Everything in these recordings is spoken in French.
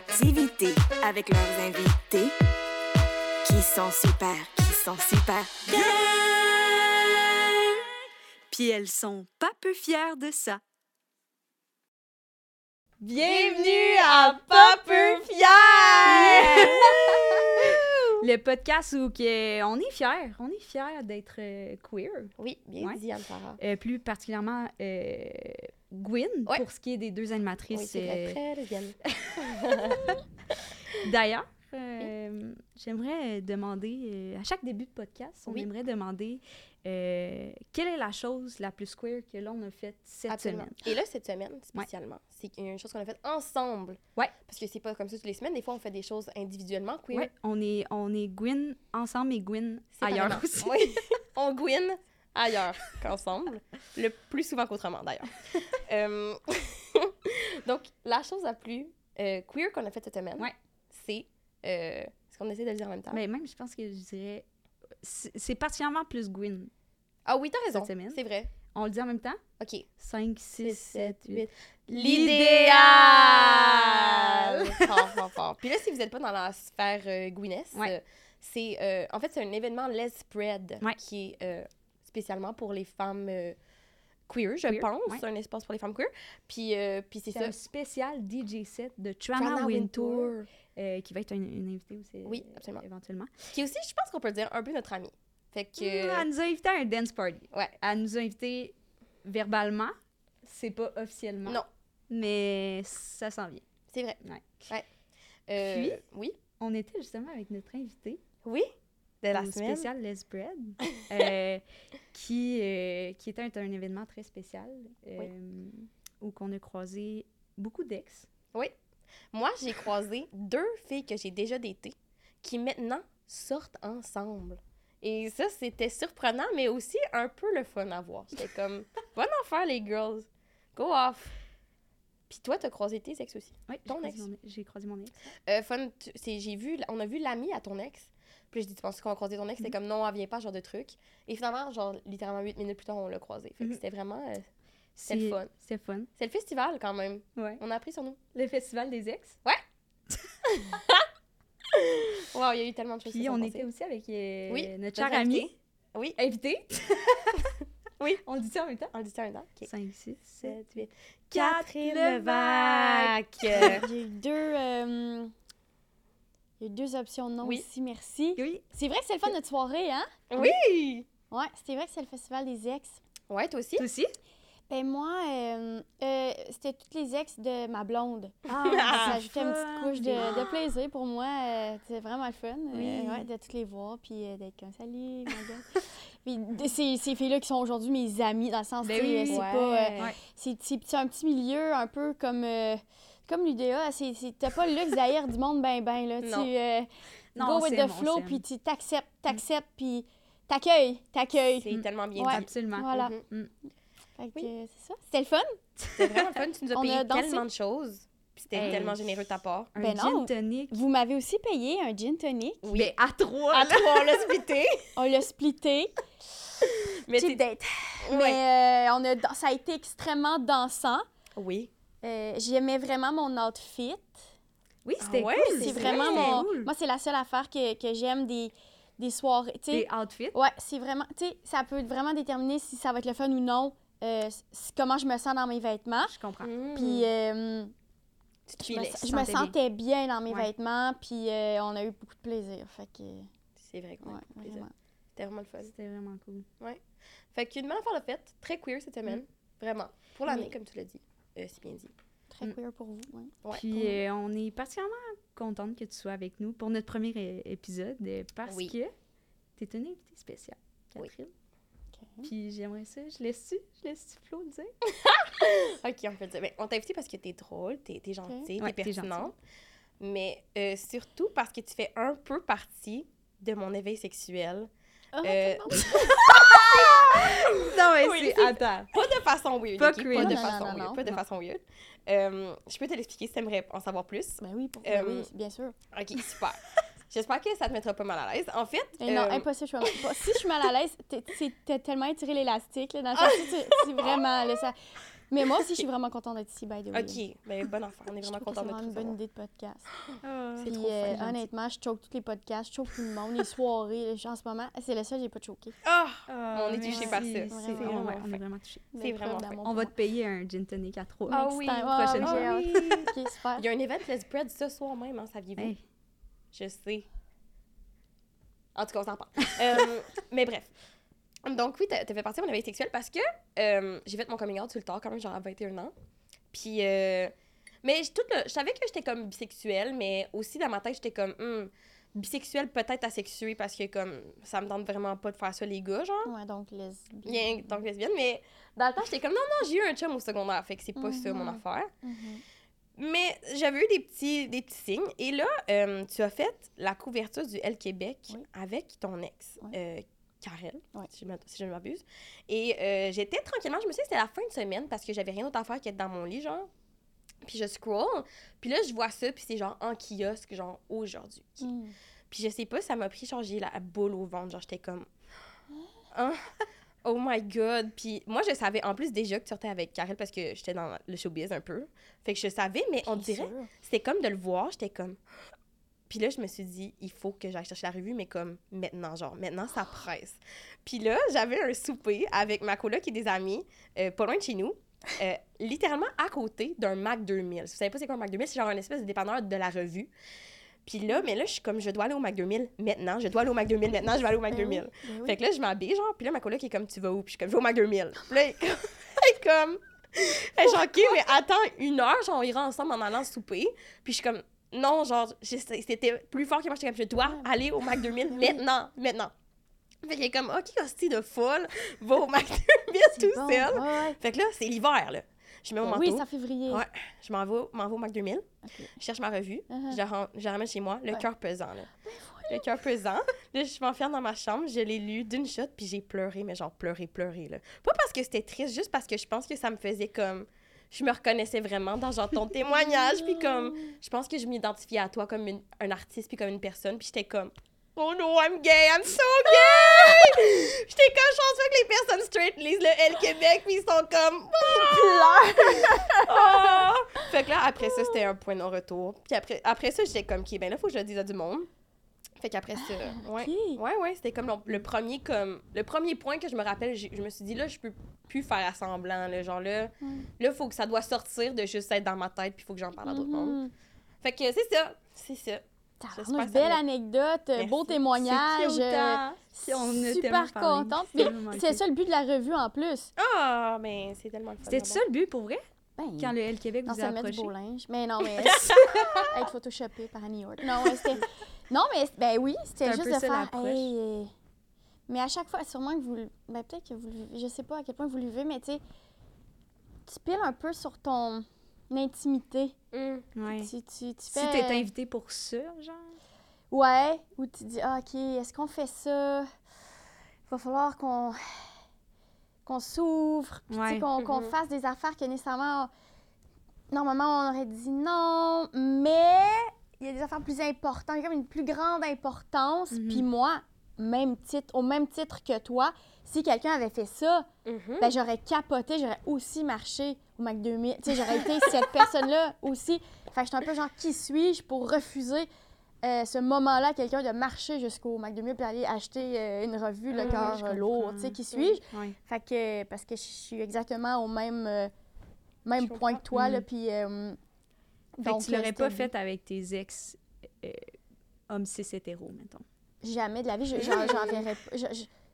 créativité avec leurs invités qui sont super, qui sont super bien. Puis elles sont pas peu fières de ça. Bienvenue à Pas peu fier! Le podcast où que on est fiers, on est fiers d'être euh, queer. Oui, bien Ouais. dit, Anne-Sarah. Euh, plus particulièrement euh, Gwyn, Ouais. pour ce qui est des deux animatrices. Oui, euh. D'ailleurs, j'aimerais demander, à chaque début de podcast, on Oui. aimerait demander euh, quelle est la chose la plus queer que l'on a faite cette Absolument. semaine? Et là, cette semaine, spécialement, c'est une chose qu'on a faite ensemble. Ouais. Parce que c'est pas comme ça toutes les semaines. Des fois, on fait des choses individuellement queer. Ouais, on est, on est Gwyn ensemble et Gwyn ailleurs aussi. Oui. on gouine ailleurs qu'ensemble. Le plus souvent qu'autrement, d'ailleurs. Euh, Donc, la chose la plus euh, queer qu'on a faite cette semaine, Ouais. c'est... Est-ce qu'on essaie de le dire en même temps? Mais même, je pense que je dirais. C'est particulièrement plus Gwyn. Ah oui, t'as raison. C'est vrai. On le dit en même temps? OK. 5, 6, 7, 8. L'idéal! fort, fort, fort. Puis là, si vous n'êtes pas dans la sphère euh, Gwyneth, Ouais. c'est... euh, en fait, c'est un événement Les Spread Ouais. qui est euh, spécialement pour les femmes euh, queer, je Queer, pense. ouais. C'est un espace pour les femmes queer. Puis, euh, puis c'est C'est ça. un spécial DJ set de Trana, Trana Wintour, Wintour. Euh, qui va être une, une invitée aussi. Oui, euh, absolument. Éventuellement. Qui est aussi, je pense qu'on peut dire, un peu notre amie. Fait que... Mm, Elle nous a invités à un dance party. Ouais. Elle nous a invités verbalement. C'est pas officiellement. Non. Mais ça s'en vient. C'est vrai. Ouais. Ouais. Euh, Puis? Oui. On était justement avec notre invité. Oui. De la semaine. spécial Les Bread, euh, qui, euh, qui était un, un événement très spécial euh, où qu'on a croisé beaucoup d'ex. Moi, j'ai croisé deux filles que j'ai déjà datées qui maintenant sortent ensemble. Et ça, c'était surprenant, mais aussi un peu le fun à voir. J'étais comme, bonne affaire, les girls. Go off. Puis toi, t'as croisé tes ex aussi? Oui, Ton croisé ex? mon- j'ai croisé mon ex. Euh, fun, j'ai vu, on a vu l'ami à ton ex. Puis je dis, tu penses qu'on va croiser ton ex? C'était comme, non, elle vient pas, genre de truc. Et finalement, genre, littéralement, huit minutes plus tard, on l'a croisé. Fait Mhm. c'était vraiment, euh, C'était le C'est- fun. C'est fun. c'est le festival quand même. Ouais. On a appris sur nous. Le festival des ex? Wow, il y a eu tellement de choses Puis on était aussi avec euh, Oui, notre notre cher invité. ami. Oui. Invité. Oui. On le dit ça en même temps? On le dit ça un temps? OK. 5, 6, 7, 8. Catherine Levac. J'ai eu deux, euh, il y a eu deux options de nom Oui. aussi, merci. Oui. C'est vrai que c'est le fun de notre soirée, hein? oui! Ouais, c'était vrai que c'est le festival des ex. Ouais, toi aussi? Toi aussi? Ben moi, euh, euh, c'était toutes les ex de ma blonde. Ah, ça ajoutait une petite couche de, de plaisir pour moi. euh, c'était vraiment le fun euh, Oui. ouais, de toutes les voir, puis euh, d'être comme salut, ma gueule. Puis de- ces, ces filles-là qui sont aujourd'hui mes amies, dans le sens, Ben oui, c'est ouais. pas... euh, Ouais. c'est un petit milieu un peu comme euh, comme l'UDA, c'est c'est- t'as pas le luxe d'haïr du monde ben ben là, Non. tu euh, Non, go with the bon, flow puis tu t'acceptes, t'acceptes puis t'accueilles, t'accueilles. C'est Mm. tellement bien Ouais. Absolument. Voilà. Mhm. Mm. Fait que, Oui. c'est ça. C'était le fun. C'était vraiment le fun. Tu nous as On payé a tellement de choses. Puis c'était Hey. tellement généreux de ta part. Un Ben gin non. tonic. Vous m'avez aussi payé un gin tonic. Oui. Ben, à trois. à là. toi, on l'a splitté. On l'a splitté. Mais date. Ouais. Mais euh, on a ça a été extrêmement dansant. Oui. Euh, J'aimais vraiment mon outfit. Oui, c'était ouais, cool. C'est c'est vraiment vrai. mon. Cool. Moi, c'est la seule affaire que, que j'aime des, des soirées. Tu sais, Des outfits? Ouais, c'est vraiment, tu sais, ça peut vraiment déterminer si ça va être le fun ou non, euh, comment je me sens dans mes vêtements. Je comprends. Mm. Puis euh, je, me, filais. je me sentais bien dans mes Ouais. vêtements, puis euh, on a eu beaucoup de plaisir. Fait que, C'est vrai qu'on a ouais, plaisir. vraiment. C'était vraiment le fun. C'était vraiment cool. Fait qu'une belle affaire de fête. Très queer cette semaine. Vraiment. Pour l'année, Oui. comme tu l'as dit. Euh, c'est bien dit. Très Mm. queer pour vous. ouais. Ouais. Puis euh, on est particulièrement contente que tu sois avec nous pour notre premier épisode parce Oui. que tu es une invitée spéciale, Oui. Catherine. Ok. Puis j'aimerais ça. Je laisse-tu? Je laisse-tu Flo dire? OK, on peut le dire. Ben, on t'a invité parce que t'es drôle, t'es es gentille, Ouais, t'es t'es pertinente. Mais euh, surtout parce que tu fais un peu partie de mon éveil sexuel. Ah, Euh, Non, mais Oui, c'est... Attends. Pas de façon weird, Pas ok? Pas de Non, non, façon non, weird. non. Pas de Non. façon weird. Euh, je peux te l'expliquer si t'aimerais en savoir plus. Ben oui, pour Euh, ben oui, bien sûr. OK, super. J'espère que ça te mettra pas mal à l'aise. En fait, Et non, euh, impossible. Je suis mal- si je suis mal à l'aise, t'as tellement étiré l'élastique. là, Dans le sens où tu- c'est vraiment. Là, ça, Mais moi aussi, je suis vraiment contente d'être ici, by the way. OK, ben bonne affaire. On est vraiment c'est de vraiment tout une bonne idée de podcast. C'est Puis trop euh, fun. honnêtement, je choke tous les podcasts, je choke tout le monde, les soirées, en ce moment. C'est le seul que j'ai pas choqué. Ah! Ah, On est touchés merci. par ça. C'est Vraiment, vraiment, vraiment on est vraiment touchés. C'est vraiment fin. On va te payer un gin tonic à trois. Ah Next oui. Ouais, prochaine fois. Ah. Il y a un event Let's Spread ce soir même, hein, saviez-vous? Je sais. En tout cas, on s'en parle. Euh, mais bref. Donc oui, t'as fait partie de mon éveil sexuel parce que euh, j'ai fait mon coming out sur le tard quand même, genre à 21 ans. Puis, euh, mais je- tout le- je savais que j'étais comme bisexuelle, mais aussi dans ma tête, j'étais comme, hmm, bisexuelle peut-être asexuée parce que comme, ça me tente vraiment pas de faire ça les gars, genre. Ouais, donc lesbienne. Bien, donc lesbienne, mais dans le temps, j'étais comme, non, non, j'ai eu un chum au secondaire, fait que c'est pas ça mon affaire. Mhm. Mais j'avais eu des petits, des petits signes. Et là, euh, tu as fait la couverture du L Québec Oui. avec ton ex, Oui. euh, Karel, Oui. si, je si ne m'abuse. Et euh, j'étais tranquillement, je me suis dit que c'était la fin de semaine parce que j'avais rien d'autre à faire qu'être dans mon lit, genre. Puis je scroll, puis là, je vois ça, puis c'est genre en kiosque, genre aujourd'hui. Mhm. Puis je sais pas, ça m'a pris, genre, j'ai la boule au ventre, genre, j'étais comme. Hein? Oh my god! Puis moi, je savais en plus déjà que tu sortais avec Karel parce que j'étais dans le showbiz un peu. Fait que je savais, mais on Bien dirait, c'était comme de le voir, j'étais comme. Puis là, je me suis dit, il faut que j'aille chercher la revue, mais comme maintenant, genre, maintenant, ça presse. Puis là, j'avais un souper avec ma coloc et des amis, euh, pas loin de chez nous, euh, littéralement à côté d'un Mac 2000. Si vous savez pas c'est quoi un Mac 2000, c'est genre une espèce de dépanneur de la revue. Puis là, mais là, je suis comme, je dois aller au Mac 2000 maintenant, je dois aller au Mac 2000 maintenant, je vais aller au Mac Ben oui, 2000. ben oui. Fait que là, je m'habille, genre, puis là, ma coloc est comme, tu vas où? Puis je suis comme, je vais au Mac 2000. Puis là, elle est comme, elle est comme, elle est genre, OK, mais attends une heure, genre, on ira ensemble en allant souper. Puis je suis comme, non, genre, c'était plus fort que moi. J'étais comme, je dois aller au Mac 2000 maintenant, maintenant. Fait qu'elle est comme, OK, hostie de folle, va au Mac 2000 C'est tout bon, seul. ouais. Fait que là, c'est l'hiver, là. Je mets mon Ben manteau, Oui, c'est en février. Ouais. je m'en vais, m'en vais au Mac 2000, Ok. je cherche ma revue, Uh-huh. je, la, ren- je la ramène chez moi, le Ouais. cœur pesant, là. Le cœur pesant. Là, je m'enferme dans ma chambre, je l'ai lu d'une shot, puis j'ai pleuré, mais genre pleuré, pleuré, là. Pas parce que c'était triste, juste parce que je pense que ça me faisait comme... Je me reconnaissais vraiment dans genre ton témoignage, puis comme... Je pense que je m'identifiais à toi comme une- un artiste, puis comme une personne, puis j'étais comme... Oh no, I'm gay, I'm so gay! J'étais comme, les personnes straight lisent le L Québec, puis ils sont comme... Ah! Fait que là, après ça, c'était un point de non-retour. Puis après, après ça, j'étais comme, OK, ben là, faut que je le dise à du monde. Fait qu'après ça, ouais. Ok. Ouais, ouais, c'était comme le, premier comme le premier point que je me rappelle, je me suis dit là, je peux plus faire à semblant là, genre là, Mm. là faut que ça doit sortir de juste être dans ma tête puis faut que j'en parle à d'autres monde. Mhm. Fait que c'est ça, c'est ça. Ça belle va- anecdote, Merci. beau témoignage. Euh, hein? Si on a tellement super contente. C'est ça le but de la revue en plus. Ah, mais c'est tellement le fun. C'était ça le but pour vrai? Ben, Quand le L Québec vous a met du approché? beau linge. Mais non, mais être photoshopé par Annie York. Non, c'était. Non, mais ben oui, C'est c'était un juste peu de ça, faire. hey, euh, Mais à chaque fois, sûrement que vous. le- Ben peut-être que vous. Je sais pas à quel point vous le vivez, mais tu sais, tu piles un peu sur ton intimité. Hum. Ouais. Tu, tu, tu Si fais. t'es invité pour ça, genre? Ouais, où tu dis, ah, OK, est-ce qu'on fait ça? Il va falloir qu'on qu'on s'ouvre, puis Ouais. qu'on qu'on Mhm. fasse des affaires que nécessairement, normalement, on aurait dit non, mais il y a des affaires plus importantes, il y a comme une plus grande importance. Mhm. Puis moi, même titre, au même titre que toi, si quelqu'un avait fait ça, Mhm. ben j'aurais capoté, j'aurais aussi marché au Mac 2000. Tu sais, j'aurais été cette personne-là aussi. Fait que j'étais un peu genre, qui suis-je pour refuser euh, ce moment-là, quelqu'un de marcher jusqu'au Mac 2000 puis aller acheter euh, une revue, Le cœur je euh, lourd. Tu sais, qui suis-je? Fait que, parce que je suis exactement au même, euh, même Je point que toi, là, Mhm. puis... Fait donc, que tu l'aurais pas fait avec tes ex hommes cis hétéros, mettons. Jamais de la vie, je- j'en j'en verrais pas.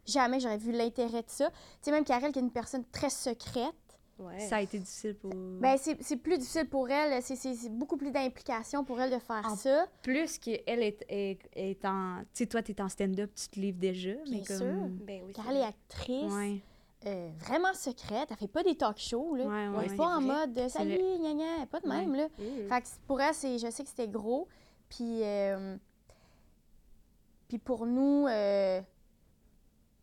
Jamais j'aurais vu l'intérêt de ça. Tu sais, même Karel, qui est une personne très secrète, Ouais. Ça a été difficile pour... ben c'est c'est plus difficile pour elle, c'est- c'est c'est beaucoup plus d'implication pour elle de faire En ça. Plus qu'elle est, est, est en... Tu sais, toi, t'es en stand-up, tu te livres déjà, mais Bien comme... sûr. Ben oui. c'est Karel est actrice, Ouais, euh, vraiment secrète, elle fait pas des talk shows, là. ouais, Ouais. Elle est pas en vrai. mode euh, salut, vrai. gna gna, pas de Ouais. même, là. Hum. Fait que pour elle, c'est, je sais que c'était gros. Puis, euh, puis pour nous, euh,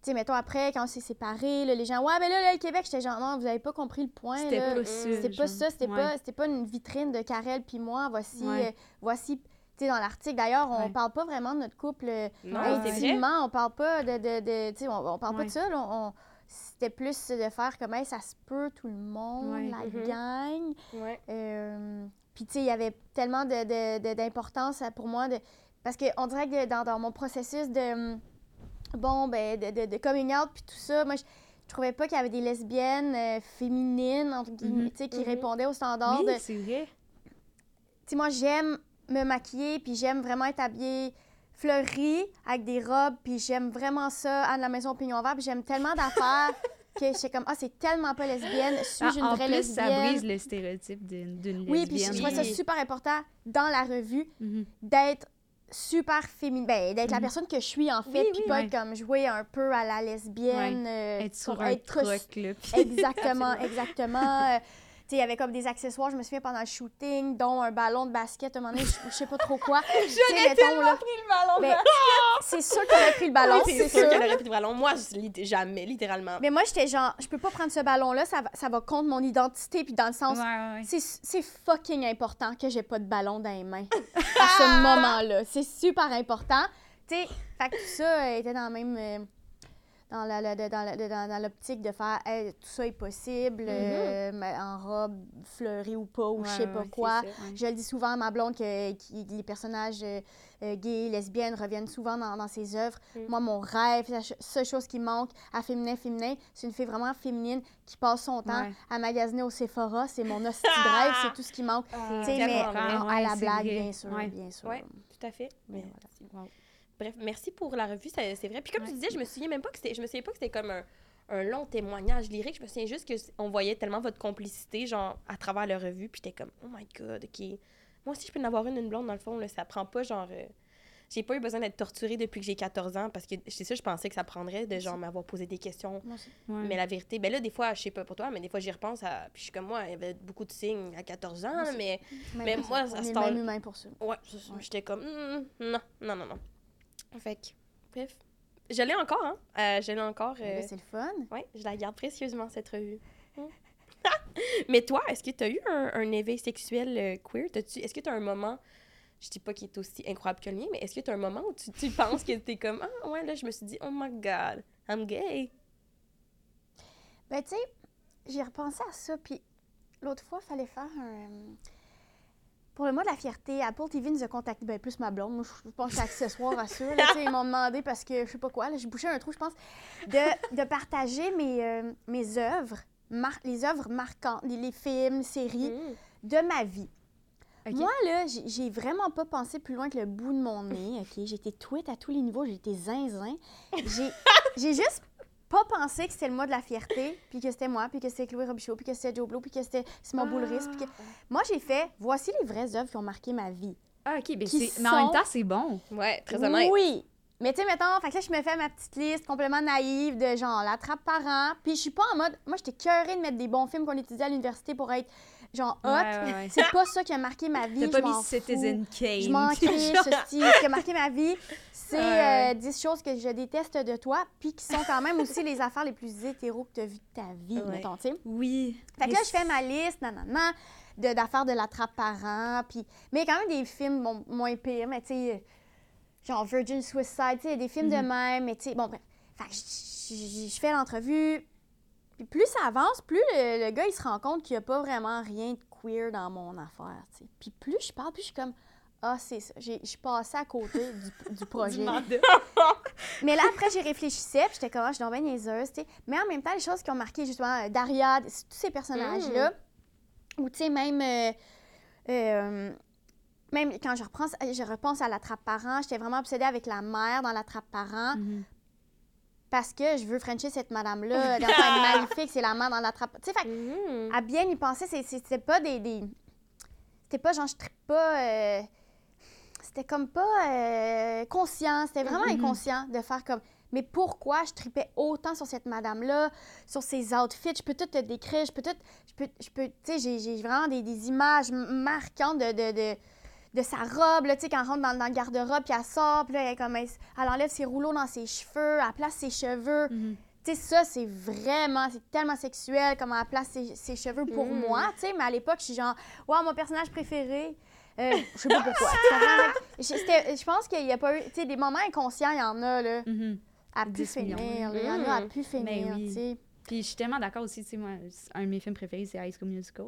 tu sais, mettons après, quand on s'est séparés, là, les gens, ouais, ben là, là, le Québec, j'étais genre, non, vous avez pas compris le point. C'était là. pas Mm. ça, C'était pas ça, c'était Ouais. pas, c'était pas une vitrine de Karel puis moi. Voici, Ouais. euh, voici, tu sais, dans l'article. D'ailleurs, on Ouais. parle pas vraiment de notre couple euh, Non, intimement. On parle pas de, de, de- tu sais, on, on parle pas de ça. là. On- c'était plus de faire comme, hey, ça se peut, tout le monde, Ouais. la Mhm. gang. Ouais. Euh, Puis, tu sais, il y avait tellement de- de- de- d'importance pour moi. De, parce qu'on dirait que dans, dans mon processus de, hum, bon, ben, de, de, de coming out, puis tout ça, moi, je, je trouvais pas qu'il y avait des lesbiennes euh, féminines, entre guillemets, tu sais, qui Mhm. répondaient aux standards Oui, de... c'est vrai. Tu sais, moi, j'aime me maquiller, puis j'aime vraiment être habillée fleurie, avec des robes, puis j'aime vraiment ça, Anne la Maison Pignon Vert, puis j'aime tellement d'affaires que j'étais comme, ah, c'est tellement pas lesbienne, suis-je Ah, une vraie plus, lesbienne? ça brise le stéréotype d'une lesbienne. Oui, puis je trouvais ça super important dans la revue Mhm. d'être super féminine, ben, d'être la Mhm. personne que je suis en fait, Oui, puis oui. pas Ouais. comme jouer un peu à la lesbienne. euh, Être sur pour un être truc, là. Exactement, exactement. Euh, tu sais, il y avait comme des accessoires, je me souviens pendant le shooting, dont un ballon de basket, à un moment donné, je, je sais pas trop quoi. J'aurais tellement pris le ballon. Ben, c'est sûr que t'aurais pris le ballon, Oui, c'est sûr sûr. qu'elle aurait pris le ballon. Moi, je, jamais, littéralement. Mais moi, j'étais genre, je peux pas prendre ce ballon-là, ça va, ça va contre mon identité, puis dans le sens, Ouais, ouais, ouais. c'est c'est fucking important que j'ai pas de ballon dans les mains à ce moment-là. C'est super important. Tu sais, fait que tout ça euh, était dans le même. Euh, dans la- la- dans la- dans- dans l'optique de faire Hey, tout ça est possible euh, mais en robe fleurie ou pas ou je Ouais, sais ouais, pas quoi ça, ouais. je le dis souvent à ma blonde que les personnages euh, euh, gays lesbiennes reviennent souvent dans, dans ses œuvres Mm. moi mon rêve la seule chose qui manque à féminin féminin c'est une fille vraiment féminine qui passe son temps à magasiner au Sephora c'est mon hostie rêve c'est tout ce qui manque tu sais, mais en- à la blague, vrai. bien sûr, bien sûr. Ouais. Tout à fait. Mais. Bref, merci pour la revue, c'est vrai. Puis comme Ouais. tu disais, je me souviens même pas que c'était, je me souviens pas que c'était comme un, un long témoignage lyrique. Je me souviens juste que c- on voyait tellement votre complicité, genre à travers la revue. Puis j'étais comme, oh my god, ok. Moi aussi, je peux en avoir une, une blonde dans le fond. Là, ça prend pas genre. euh, J'ai pas eu besoin d'être torturée depuis que j'ai 14 ans parce que c'est ça, je pensais que ça prendrait de genre m'avoir posé des questions. Ouais. Mais la vérité, ben là, des fois, je sais pas pour toi, mais des fois, j'y repense à. Puis je suis comme moi, il y avait beaucoup de signes à 14 ans, mais Même Mais moi, ça. le même humain pour ça. Ouais, c'est ça. Ouais. J'étais comme, Hmm, non, non, non, non. Fait que, bref. Je l'ai encore, hein. Euh, je l'ai encore. Mais euh, C'est le fun. ouais, je la garde précieusement, cette revue. Mais toi, est-ce que tu as eu un, un éveil sexuel euh, queer? Est-ce que tu as un moment, je dis pas qu'il est aussi incroyable que le mien, mais est-ce que tu as un moment où tu, tu penses que tu es comme, ah ouais, là, je me suis dit, oh my god, I'm gay? Ben, tu sais, j'ai repensé à ça, puis l'autre fois, il fallait faire un. Pour le mois de la fierté, Apple TV nous a contacté, ben plus ma blonde, moi je pense que accessoire à ça. là, ils m'ont demandé parce que je sais pas quoi, là, j'ai bouché un trou, je pense, de, de partager mes, euh, mes œuvres, mar- les œuvres marquantes, les, les films, les séries Hmm. de ma vie. Moi, là, j'ai- vraiment pas pensé plus loin que le bout de mon nez, OK? J'étais tweet à tous les niveaux, j'étais zinzin. J'ai j'ai juste pas pensé que c'était le mois de la fierté, puis que c'était moi, puis que c'était Chloé Robichaud, puis que c'était Joe Blow, puis que c'était Simon Boulris, puis que... Moi, j'ai fait, voici les vraies œuvres qui ont marqué ma vie. Ah, ok, mais, c'est- mais en même sont- temps, c'est bon. Ouais, très honnête. Oui! Mais tu sais, mettons, fait que là, je me fais ma petite liste complètement naïve de genre la trappe par an. Puis je suis pas en mode. Moi, j'étais curée de mettre des bons films qu'on étudiait à l'université pour être genre hot. Ouais, ouais, ouais. C'est pas ça qui a marqué ma vie. T'as pas mis fous. Citizen Kane. Je m'en crie, ceci. Ce qui a marqué ma vie, c'est euh, 10 choses que je déteste de toi, puis qui sont quand même aussi les affaires les plus hétéro que tu as vues de ta vie, mettons, tu sais. Oui. Fait que là, je fais ma liste, nanana, de- d'affaires de la trappe par an, puis... Mais quand même des films, bon, moins pires, mais tu sais, genre Virgin Suicide, tu sais, des films de Mhm. même, mais tu sais, bon, bref. Fait que je fais l'entrevue, puis plus ça avance, plus le, le gars, il se rend compte qu'il n'y a pas vraiment rien de queer dans mon affaire. Puis plus je parle, plus je suis comme... Ah, c'est ça. J'ai- Je suis passée à côté du, du projet. Mais là, après, j'y réfléchissais, puis j'étais comme, ah, je suis donc bien niaiseuse. Mais en même temps, les choses qui ont marqué, justement, euh, Daria, tous ces personnages-là, ou, tu sais, même... euh, euh, même quand je, repense, je repense à la trappe parent, j'étais vraiment obsédée avec la mère dans la trappe parent Mhm. Parce que je veux frencher cette madame-là. D'enfant maléfique, c'est la mère dans la trappe. Tu sais, fait Mhm. à bien y penser, c'était pas des. des- C'était pas genre, je trippe pas. euh, C'était comme pas euh, conscient. C'était vraiment Mhm. inconscient de faire comme. Mais pourquoi je tripais autant sur cette madame-là, sur ses outfits? Je peux tout te décrire, je peux tout. Je peux. Je peux tu sais, j'ai- vraiment des, des images marquantes de. de, de de sa robe, là, tu sais, quand elle rentre dans, dans le garde-robe, puis elle sort, puis là, elle, comme, elle, elle enlève ses rouleaux dans ses cheveux, elle place ses cheveux. Mhm. Tu sais, ça, c'est vraiment, c'est tellement sexuel, comment elle place ses, ses cheveux pour Mm. moi, tu sais. Mais à l'époque, je suis genre, wow, mon personnage préféré. Euh, je sais pas pourquoi. Je pense qu'il y a pas eu, tu sais, des moments inconscients, il y en a, là. Mhm. à pu 10 millions. finir. là. Il y en a à Mm. pu finir, oui. tu sais. Puis je suis tellement d'accord aussi, tu sais, moi, un de mes films préférés, c'est High School Musical.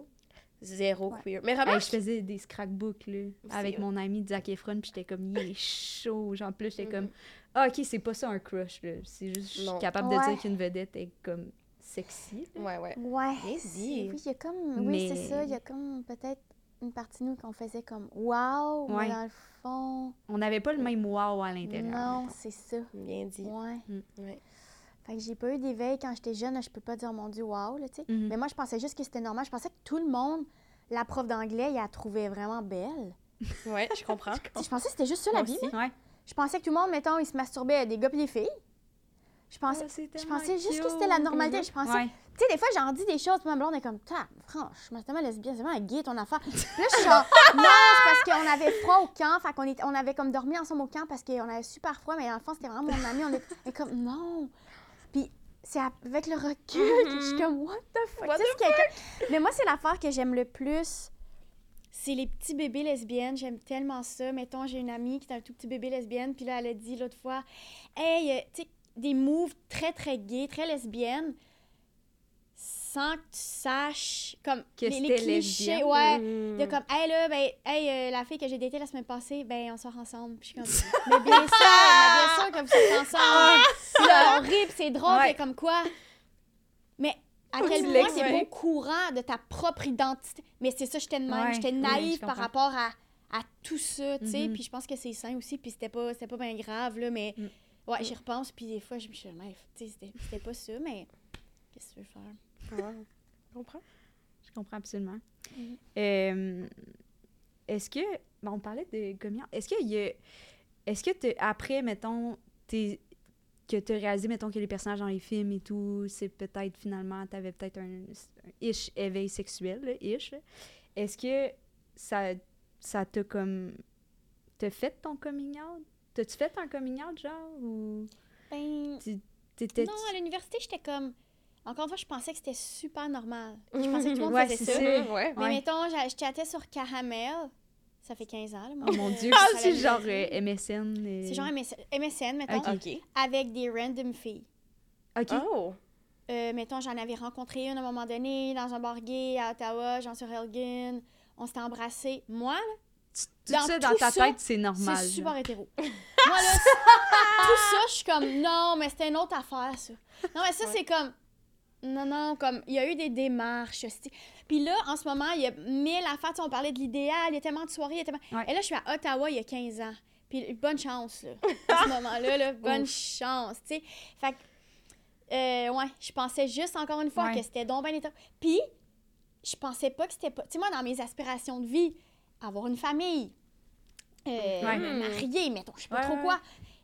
Zéro Ouais. queer. Mais Hey, remarque, je faisais des scrapbooks, là, avec mon ami Zac Efron, puis j'étais comme, il est chaud. Genre, plus j'étais comme, ah, ok, c'est pas ça un crush, là. C'est juste, je suis capable de dire qu'une vedette est comme sexy. là. ouais, ouais. Ouais. Oui, il y a comme. Oui, Mais- c'est ça. Il y a comme peut-être une partie de nous qu'on faisait comme wow, Ouais. mais dans le fond. On n'avait pas le même wow à l'intérieur. Non, c'est ça. Bien dit. Ouais. Ouais. Fait que j'ai pas eu d'éveil quand j'étais jeune. Je peux pas dire mon Dieu, wow, là, tu sais. Mhm. Mais moi, je pensais juste que c'était normal. Je pensais que tout le monde, la prof d'anglais, il la trouvait vraiment belle. Ouais, je comprends. Je pensais que c'était juste ça la vie. Ouais. Je pensais que tout le monde, mettons, il se masturbait des gars et des filles. Je pensais, Ah, je pensais juste que c'était la normalité. Je pensais, Ouais. tu sais, des fois, j'en dis des choses, puis ma blonde est comme, ta, franchement, c'est tellement lesbienne, c'est tellement gay ton affaire. Là, je suis genre, non, c'est parce qu'on avait froid au camp, fait qu'on on avait comme dormi ensemble au camp parce qu'on avait super froid, mais dans le fond, c'était vraiment mon ami. On est, et comme, non. Puis c'est avec le recul que je suis comme, what the fuck? What quelqu'un- Mais moi, c'est l'affaire que j'aime le plus. C'est les petits bébés lesbiennes. J'aime tellement ça. Mettons, j'ai une amie qui est un tout petit bébé lesbienne, puis là, elle a dit l'autre fois, hey, euh, tu sais, des moves très, très gays, très lesbiennes, sans que tu saches, comme, Que les, les clichés, ouais. Mm. De comme, hey là, ben, hey, euh, la fille que j'ai datée la semaine passée, ben, on sort ensemble. Puis je suis comme, mais bien sûr, mais bien sûr que vous êtes ensemble. On rit, puis c'est drôle, Ouais. puis comme quoi. Mais à Faut quel point l'expliques. pas au courant de ta propre identité? Mais c'est ça, j'étais de même. Ouais, j'étais naïve par rapport à, à tout ça, tu sais. Mhm. Puis je pense que c'est sain aussi, puis c'était pas, c'était pas bien grave, là, mais... Mm. Ouais, j'y repense, puis des fois, je me suis dit, mais, tu sais, c'était- c'était pas ça, mais qu'est-ce que tu veux faire? Je comprends? Je comprends absolument. Mhm. Euh, est-ce que. bon, on parlait de communion. Est-ce qu'il y a. Est-ce que t'as- après, mettons, t'es- que tu as réalisé, mettons, que les personnages dans les films et tout, c'est peut-être finalement, tu avais peut-être un, un ish éveil sexuel, là, ish. Est-ce que ça ça t'a comme. T'as fait ton coming out? T'as-tu fait un coming out, genre? Ou Ben, non, à l'université, j'étais comme... Encore une fois, je pensais que c'était super normal. Je pensais que tout le monde Ouais, faisait ça. Ouais. Mais Ouais. mettons, je chattais sur Caramel. Ça fait 15 ans, là, moi. Oh mon dieu, Ah, c'est la genre vérité. euh, MSN. et- C'est genre MSN, MSN, mettons, Ok. OK. avec des random filles. Ok. Oh. Euh, mettons, j'en avais rencontré une à un moment donné dans un bar gay à Ottawa, genre sur Elgin. On s'était embrassés. Moi, là, Tout Dans ça dans tout ta ça, tête, c'est normal. c'est super hétéro. Moi, là, tout ça, je suis comme, non, mais c'était une autre affaire, ça. Non, mais ça, c'est comme, non, non, comme, il y a eu des démarches. Puis là, en ce moment, il y a mille affaires. On parlait de l'idéal, il y a tellement de soirées, il y a tellement... Ouais. Et là, je suis à Ottawa il y a 15 ans. Puis bonne chance, là, à ce moment-là, là, bonne chance, tu sais. Fait que, euh, ouais, je pensais juste, encore une fois, Ouais. que c'était donc ben hétéro. Puis, je pensais pas que c'était pas... Tu sais, moi, dans mes aspirations de vie, avoir une famille, euh, Ouais. marier, mettons, je sais pas trop quoi.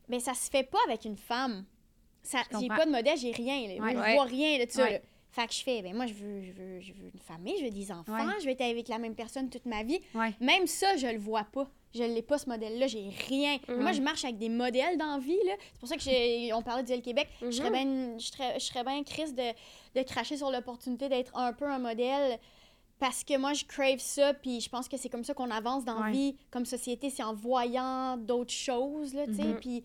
Mais ça se fait pas avec une femme. J'ai pas de modèle, j'ai rien. Là. Moi, Ouais. je Ouais. vois rien de ça. Ouais. là. Fait que je fais, ben moi, je veux, je, veux, je veux une famille, je veux des enfants, Ouais. je veux être avec la même personne toute ma vie. Ouais. Même ça, je le vois pas. Je l'ai pas, ce modèle-là. J'ai rien. Mhm. Moi, je marche avec des modèles dans la vie. là. C'est pour ça que j'ai- on parlait du L Québec. Je serais Mhm. bien je serais, je serais bien triste de, de cracher sur l'opportunité d'être un peu un modèle. Parce que moi, je crave ça, puis je pense que c'est comme ça qu'on avance dans la Ouais. vie comme société, c'est en voyant d'autres choses, là, tu sais. Mhm. Puis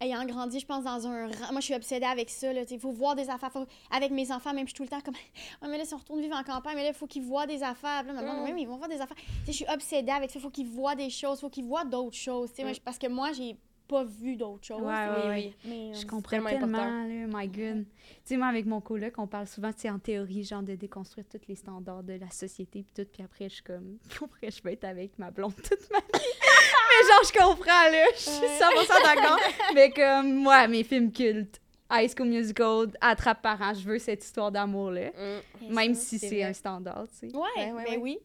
ayant grandi, je pense, dans un... rang- Moi, je suis obsédée avec ça. Il faut voir des affaires. Faut- Avec mes enfants, même, je suis tout le temps comme... Ouais, mais là, si on retourne vivre en campagne, mais là, il faut qu'ils voient des affaires. Là, maman, Mhm. oui, mais ils vont voir des affaires. Je suis obsédée avec ça. Il faut qu'ils voient des choses. Il faut qu'ils voient d'autres choses, tu sais. moi, je- Parce que moi, j'ai pas vu d'autres choses. Ouais, ouais, Oui, ouais. oui. Mais, Je euh, comprends tellement là, my god. Tu sais, moi, avec mon coloc, on parle souvent, tu en théorie, genre, de déconstruire tous les standards de la société, puis tout, puis après, je suis comme, pourquoi je veux être avec ma blonde toute ma vie? Mais genre, je comprends, là, je suis 100% d'accord. mais comme, moi, mes films cultes, High School Musical, Attrape parents, je veux cette histoire d'amour-là, Mm, même si c'est un standard, tu sais. Ouais, Ouais, ouais, ben ouais. oui.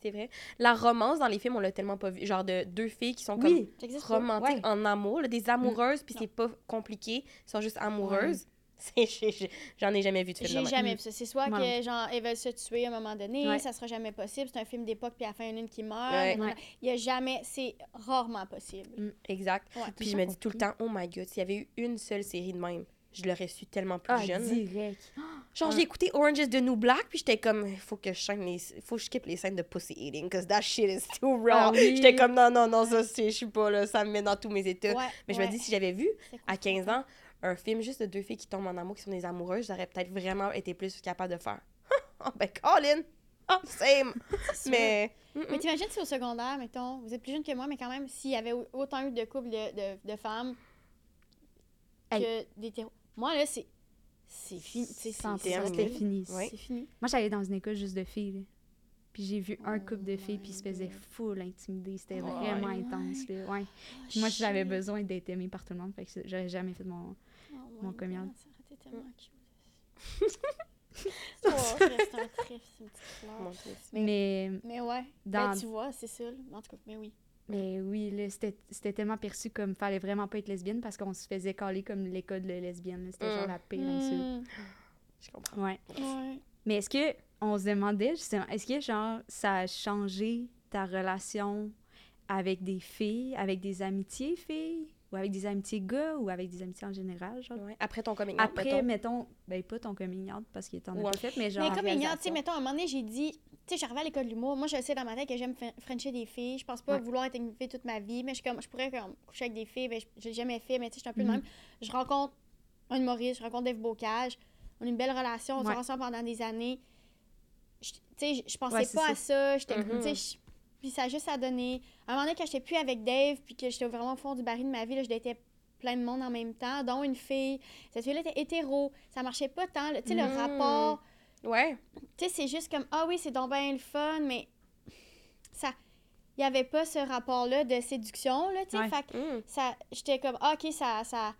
C'est vrai. La romance dans les films, on l'a tellement pas vu. Genre de deux filles qui sont comme Oui, romantiques Ouais. en amour, là, des amoureuses, puis Non. c'est pas compliqué, elles sont juste amoureuses. J'en ai jamais vu de film J'ai même. jamais vu ça. C'est soit que, genre, elles veulent se tuer à un moment donné, Ouais. ça sera jamais possible. C'est un film d'époque, puis à la fin, il y en a une qui meurt. Ouais. Il y a jamais... C'est rarement possible. Exact. Ouais. Puis je me dis tout le temps, oh my god, s'il y avait eu une seule série de même, je l'aurais su tellement plus Ah, jeune. direct. Genre, Ouais. j'ai écouté Orange is the New Black, puis j'étais comme, il faut que je chaîne les... faut que je skip les scènes de pussy eating, because that shit is too raw. Ah oui. J'étais comme, non, non, non, ça, c'est, je suis pas là, ça me met dans tous mes états. Ouais, Mais je me dis, si j'avais vu à 15 ans un film juste de deux filles qui tombent en amour, qui sont des amoureuses, j'aurais peut-être vraiment été plus capable de faire. oh, ben, Colin! Oh, same! Mais. mm, Mais t'imagines si au secondaire, mettons, vous êtes plus jeune que moi, mais quand même, s'il y avait au- autant eu de couples de, de, de femmes que d'hétéros. Moi, là, c'est. C'est fini. c'est- 100%, c'est terminé. c'était fini. C'est fini. Moi, j'allais dans une école juste de filles, là. Puis j'ai vu un Oh couple de filles, puis ils se faisaient full intimider. C'était Ouais. vraiment Ouais. intense, là. Ouais. Puis moi, j'avais besoin d'être aimée par tout le monde, fait que j'aurais jamais fait mon... Oh mon coming oh, c'est un trèfle, c'est une petite fleur. Mais- ouais, Dans- ben, tu vois, c'est ça. En tout cas, mais oui. mais oui, là, c'était c'était tellement perçu comme fallait vraiment pas être lesbienne parce qu'on se faisait caler comme l'école de lesbienne. C'était genre Mm. la pire insulte. Mm, Je comprends. Ouais. ouais. Mais est-ce que on se demandait justement, est-ce que genre ça a changé ta relation avec des filles, avec des amitiés filles, ou avec des amitiés gars, ou avec des amitiés en général, genre? Ouais. Après ton coming out, Après, mettons. mettons, ben pas ton coming out parce qu'il t'en Ou a un- pas fait, mais genre. Mais comme réalisation. ignore, tu sais, mettons, à un moment donné, j'ai dit, tu sais, j'arrivais à l'école de l'humour. Moi, je sais dans ma tête que j'aime fren- frencher des filles. Je pense pas Ouais. vouloir être une fille toute ma vie, mais je, suis comme, je pourrais comme, coucher avec des filles. Ben, l'ai jamais fait, mais tu sais, je suis un peu de Mhm. même. Je rencontre un humoriste, je rencontre Dave Bocage. On a une belle relation, on Ouais. s'est ensemble pendant des années. Je- Tu sais, je- pensais Ouais, pas ça. à ça. J'étais, je- puis ça a juste à donner. À un moment donné, quand j'étais plus avec Dave, puis que j'étais vraiment au fond du baril de ma vie, là, je datais plein de monde en même temps, dont une fille. Cette fille-là était hétéro. Ça marchait pas tant. Tu sais, le Mhm. rapport Ouais. tu sais, c'est juste comme, ah oui, c'est donc bien le fun, mais ça, il n'y avait pas ce rapport-là de séduction, là, tu sais. Ouais. Fait que Mm. ça, j'étais comme, ah, ok, ça, ça,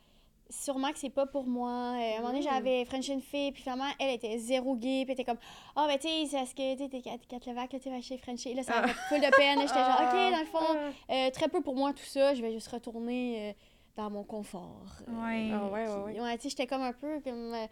sûrement que c'est pas pour moi. Euh, à un moment donné, Mm. j'avais French une fille, puis finalement, elle était zéro gay, puis elle était comme, ah, ben, tu sais, c'est ce que, tu sais, t'es Kat- Kat Levac, là, tu sais, chez Frenchie. Là, ça Ah. m'a fait full de peine. là. J'étais genre, ok, dans le fond, Ah. euh, très peu pour moi, tout ça, je vais juste retourner euh, dans mon confort. Euh, Ouais. Ah ouais, ouais, ouais. ouais, tu sais, j'étais comme un peu comme. euh,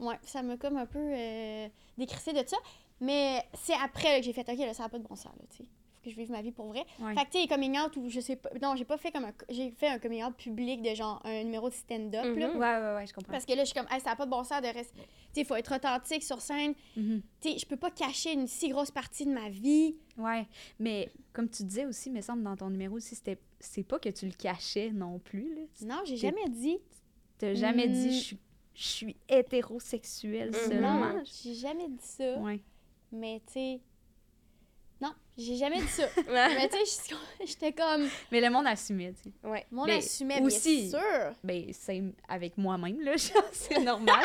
ouais, ça m'a comme un peu euh, décrissé de ça. Mais c'est après là, que j'ai fait, OK, là, ça n'a pas de bon sens, là, tu sais. Je vive ma vie pour vrai. Ouais. Fait que, tu sais, coming out ou je sais pas. Non, j'ai pas fait comme un. J'ai fait un coming out public de genre un numéro de stand-up, là. Mhm. Ouais, ouais, ouais, je comprends. Parce que là, je suis comme, hey, ça n'a pas de bon sens de rester. Tu sais, il faut être authentique sur scène. Mhm. Tu sais, je peux pas cacher une si grosse partie de ma vie. Ouais, mais comme tu disais aussi, me semble, dans ton numéro aussi, c'était c'est pas que tu le cachais non plus, là. Non, j'ai jamais dit. T'as jamais Mm. dit, je suis- je suis hétérosexuelle Mhm. seulement. Non, j'ai jamais dit ça. Ouais. Mais, tu sais. Non, j'ai jamais dit ça. Mais, tu sais, j'étais comme. Mais le monde assumait, tu sais. Ouais. Mon Mais assumait, aussi- bien sûr. Ben, c'est avec moi-même, là, genre, c'est normal.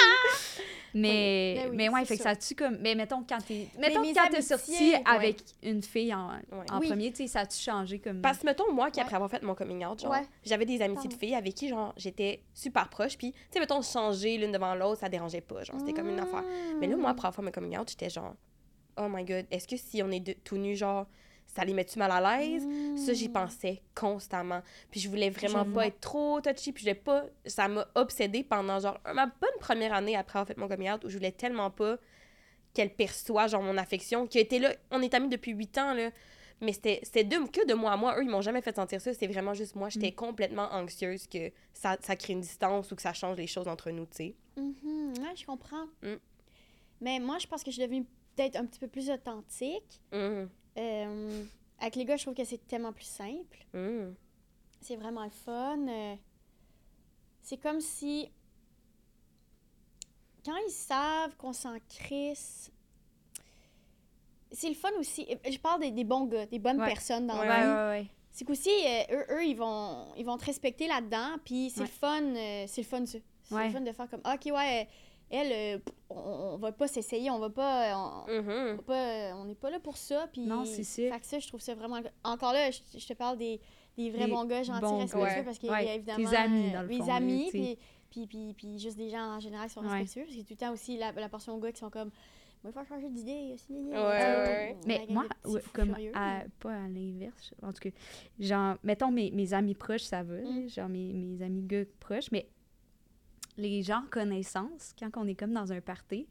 mais, Ben oui, mais ouais, fait que ça. tue comme. Mais mettons, quand t'es. Mettons, mes quand t'es amitiés, sorti ouais. avec une fille en, Ouais. en Oui. premier, tu sais, ça a-tu changé comme. Parce que, mettons, moi, qui Ouais. après avoir fait mon coming out, genre, Ouais. j'avais des amitiés de filles avec qui, genre, j'étais super proche. Puis, tu sais, mettons, changer l'une devant l'autre, ça dérangeait pas. Genre, c'était comme une affaire. Mais là, moi, après avoir fait mon coming out, j'étais genre, oh my god, est-ce que si on est de- tout nus, genre, ça les met-tu mal à l'aise? Ça, j'y pensais constamment. Puis je voulais vraiment. Je pas être trop touchy. Puis je voulais pas... Ça m'a obsédée pendant, genre, ma bonne première année après avoir fait mon coming out où je voulais tellement pas qu'elle perçoit, genre, mon affection, qui été là... On est amis depuis huit ans, là. Mais c'était de, que de moi à moi. Eux, ils m'ont jamais fait sentir ça. C'est vraiment juste moi. J'étais complètement anxieuse que ça, ça crée une distance ou que ça change les choses entre nous, tu sais. Mhm, ouais, je comprends. Mm. Mais moi, je pense que je suis devenue peut-être un petit peu plus authentique. Mhm. Euh, avec les gars, je trouve que c'est tellement plus simple. Mhm. C'est vraiment le fun. euh, c'est comme si. Quand ils savent qu'on s'en crisse. C'est le fun aussi. Je parle des, des bons gars, des bonnes Ouais. personnes dans Ouais, la vie. ouais. C'est qu'aussi, euh, eux, eux, ils vont, ils vont te respecter là-dedans, puis c'est le fun, c'est le fun. C'est le fun de faire comme, OK, ouais, elle, euh, on, on va pas s'essayer, on va pas, euh, on, on Mhm. va pas, euh, on n'est pas là pour ça, puis... Non, c'est ça. Fait que ça, je trouve ça vraiment... Encore là, je, je te parle des, des vrais Des bons gars gentils, bons respectueux, parce qu'il y a évidemment... tes amis, dans le Mes fond, là, amis, puis, puis, puis, puis juste des gens en général qui sont Ouais. respectueux, parce qu'il y a tout le temps aussi la, la portion gars qui sont comme... Moi, il faut changer d'idée. aussi, Ouais, ouais, ouais. Mais moi, ouais, comme furieux, à- mais- pas à l'inverse, en tout cas, genre, mettons mes, mes amis proches, ça va, Mm. genre mes, mes amis gars proches, mais les gens connaissance, quand on est comme dans un party,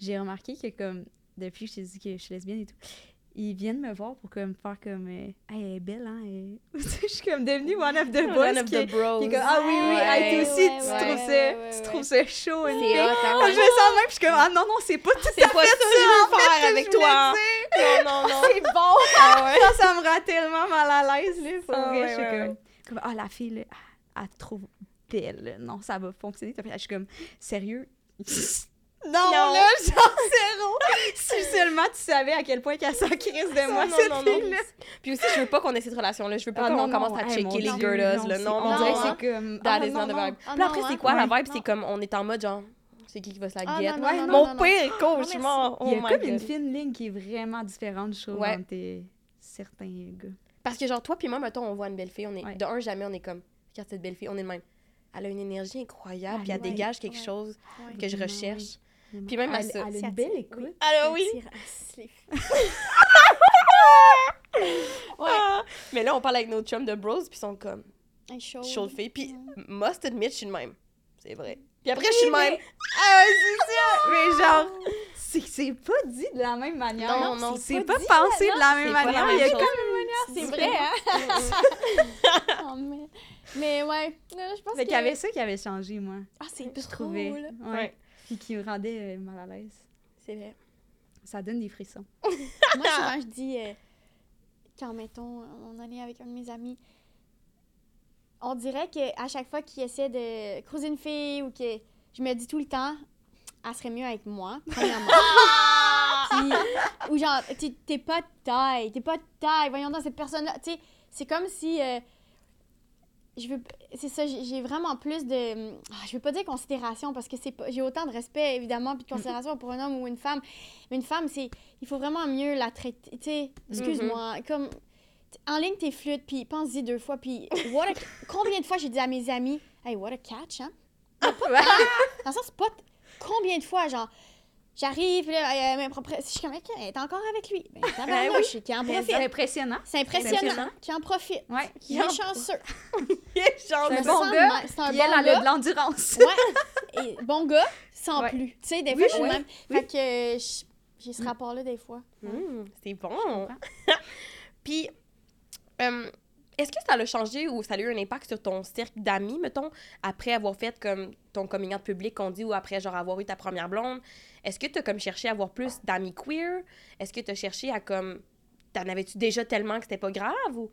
j'ai remarqué que comme, depuis que je t'ai dit que je suis lesbienne et tout, ils viennent me voir pour comme faire comme, euh, hey, elle est belle, hein, elle- je suis comme devenue one of the boys, One of the bros. qui est comme, ah oui, oui, Ouais, hey, toi aussi, ouais, tu ouais, trouves ça, tu trouves ça chaud, une fille. hein, je me sens même, je suis comme, ah non, non, c'est pas tout C'est pas ça que je veux faire avec toi. Non, non, non. C'est bon! Ah ça, ça me rend tellement mal à l'aise, là. Pour Ah, vrai, je suis comme, ah, la fille, là, elle trouve Non, ça va fonctionner. Je suis comme, sérieux? Non, Non. là, genre zéro! si seulement tu savais à quel point qu'elle s'en crise de moi, non, cette non, fille-là. Puis aussi, je veux pas qu'on ait cette relation-là. Je veux pas Ah, qu'on commence à hey, checker les girls, non, là. c'est- Non, On dirait que c'est comme... That is non, not the non. vibe. Ah Puis après, c'est quoi la vibe? C'est comme, on est en mode genre, c'est qui qui va se la Ah, guette? Ouais, Mon pire cauchemar! Il y Oh a my comme une fine ligne qui est vraiment différente, je trouve, entre certains gars. Parce que genre, toi puis moi, mettons, on voit une belle fille, on est... De un, jamais on est comme, regarde cette belle fille, on est le même. Elle a une énergie incroyable, Ah, puis elle ouais. dégage quelque Ouais. chose Ouais. que je recherche. Puis même à elle, ça. elle a une belle écoute. Ah oui! Ah! Mais là, on parle avec nos chums de bros, puis ils sont comme, chaud de fille. Puis, must admit, je suis le même. C'est vrai. Puis après, je suis le mais- même. Ah, c'est ça! Mais genre, c'est pas dit de la même manière. Non, non, c'est c'est pas, pensé de la même manière. Il y a comme C'est vrai, hein? Mais... mais ouais, non, je pense Fait que... qu'il y avait ça qui avait changé, moi, Ah, c'est je trop, trouvais. là. Ouais. Ouais. Puis qui me rendait euh, mal à l'aise. C'est vrai. Ça donne des frissons. Moi, souvent, je dis, euh, quand, mettons, on allait avec un de mes amis, on dirait qu'à chaque fois qu'il essaie de croiser une fille ou que je me dis tout le temps, elle serait mieux avec moi, premièrement. Puis- ou genre, t'es t'es pas de taille, t'es pas de taille, voyons dans cette personne-là. Tu sais, c'est comme si. euh, je veux. C'est ça, j'ai vraiment plus de. ah, je veux pas dire considération parce que c'est. J'ai autant de respect, évidemment, puis de considération pour un homme ou une femme. Mais une femme, c'est. Il faut vraiment mieux la traiter. Tu sais, excuse-moi. Comme. En ligne, t'es flûte, puis pense-y deux fois, puis. What a- Combien de fois j'ai dit à mes amis, hey, what a catch, hein? Dans le sens, c'est pas. Combien de fois, genre. J'arrive, là, euh, après, je suis comme, elle est encore avec lui. Ben, tabarnouche, qui en profite. C'est impressionnant. C'est impressionnant, qui en profite. Ouais. Qui est chanceux. Genre, C'est un me bon gars. C'est un bon elle a gars. de l'endurance. Ouais. Et bon gars, sans Ouais. plus. Tu sais, des Oui, fois, je suis même. Fait que euh, j'ai ce rapport-là des fois. Mmh, c'est bon. Puis, euh, est-ce que ça a changé ou ça a eu un impact sur ton cercle d'amis, mettons, après avoir fait comme ton coming out public qu'on dit ou après genre avoir eu ta première blonde? Est-ce que tu as comme cherché à avoir plus d'amis queer? Est-ce que tu as cherché à comme. T'en avais-tu déjà tellement que c'était pas grave ou.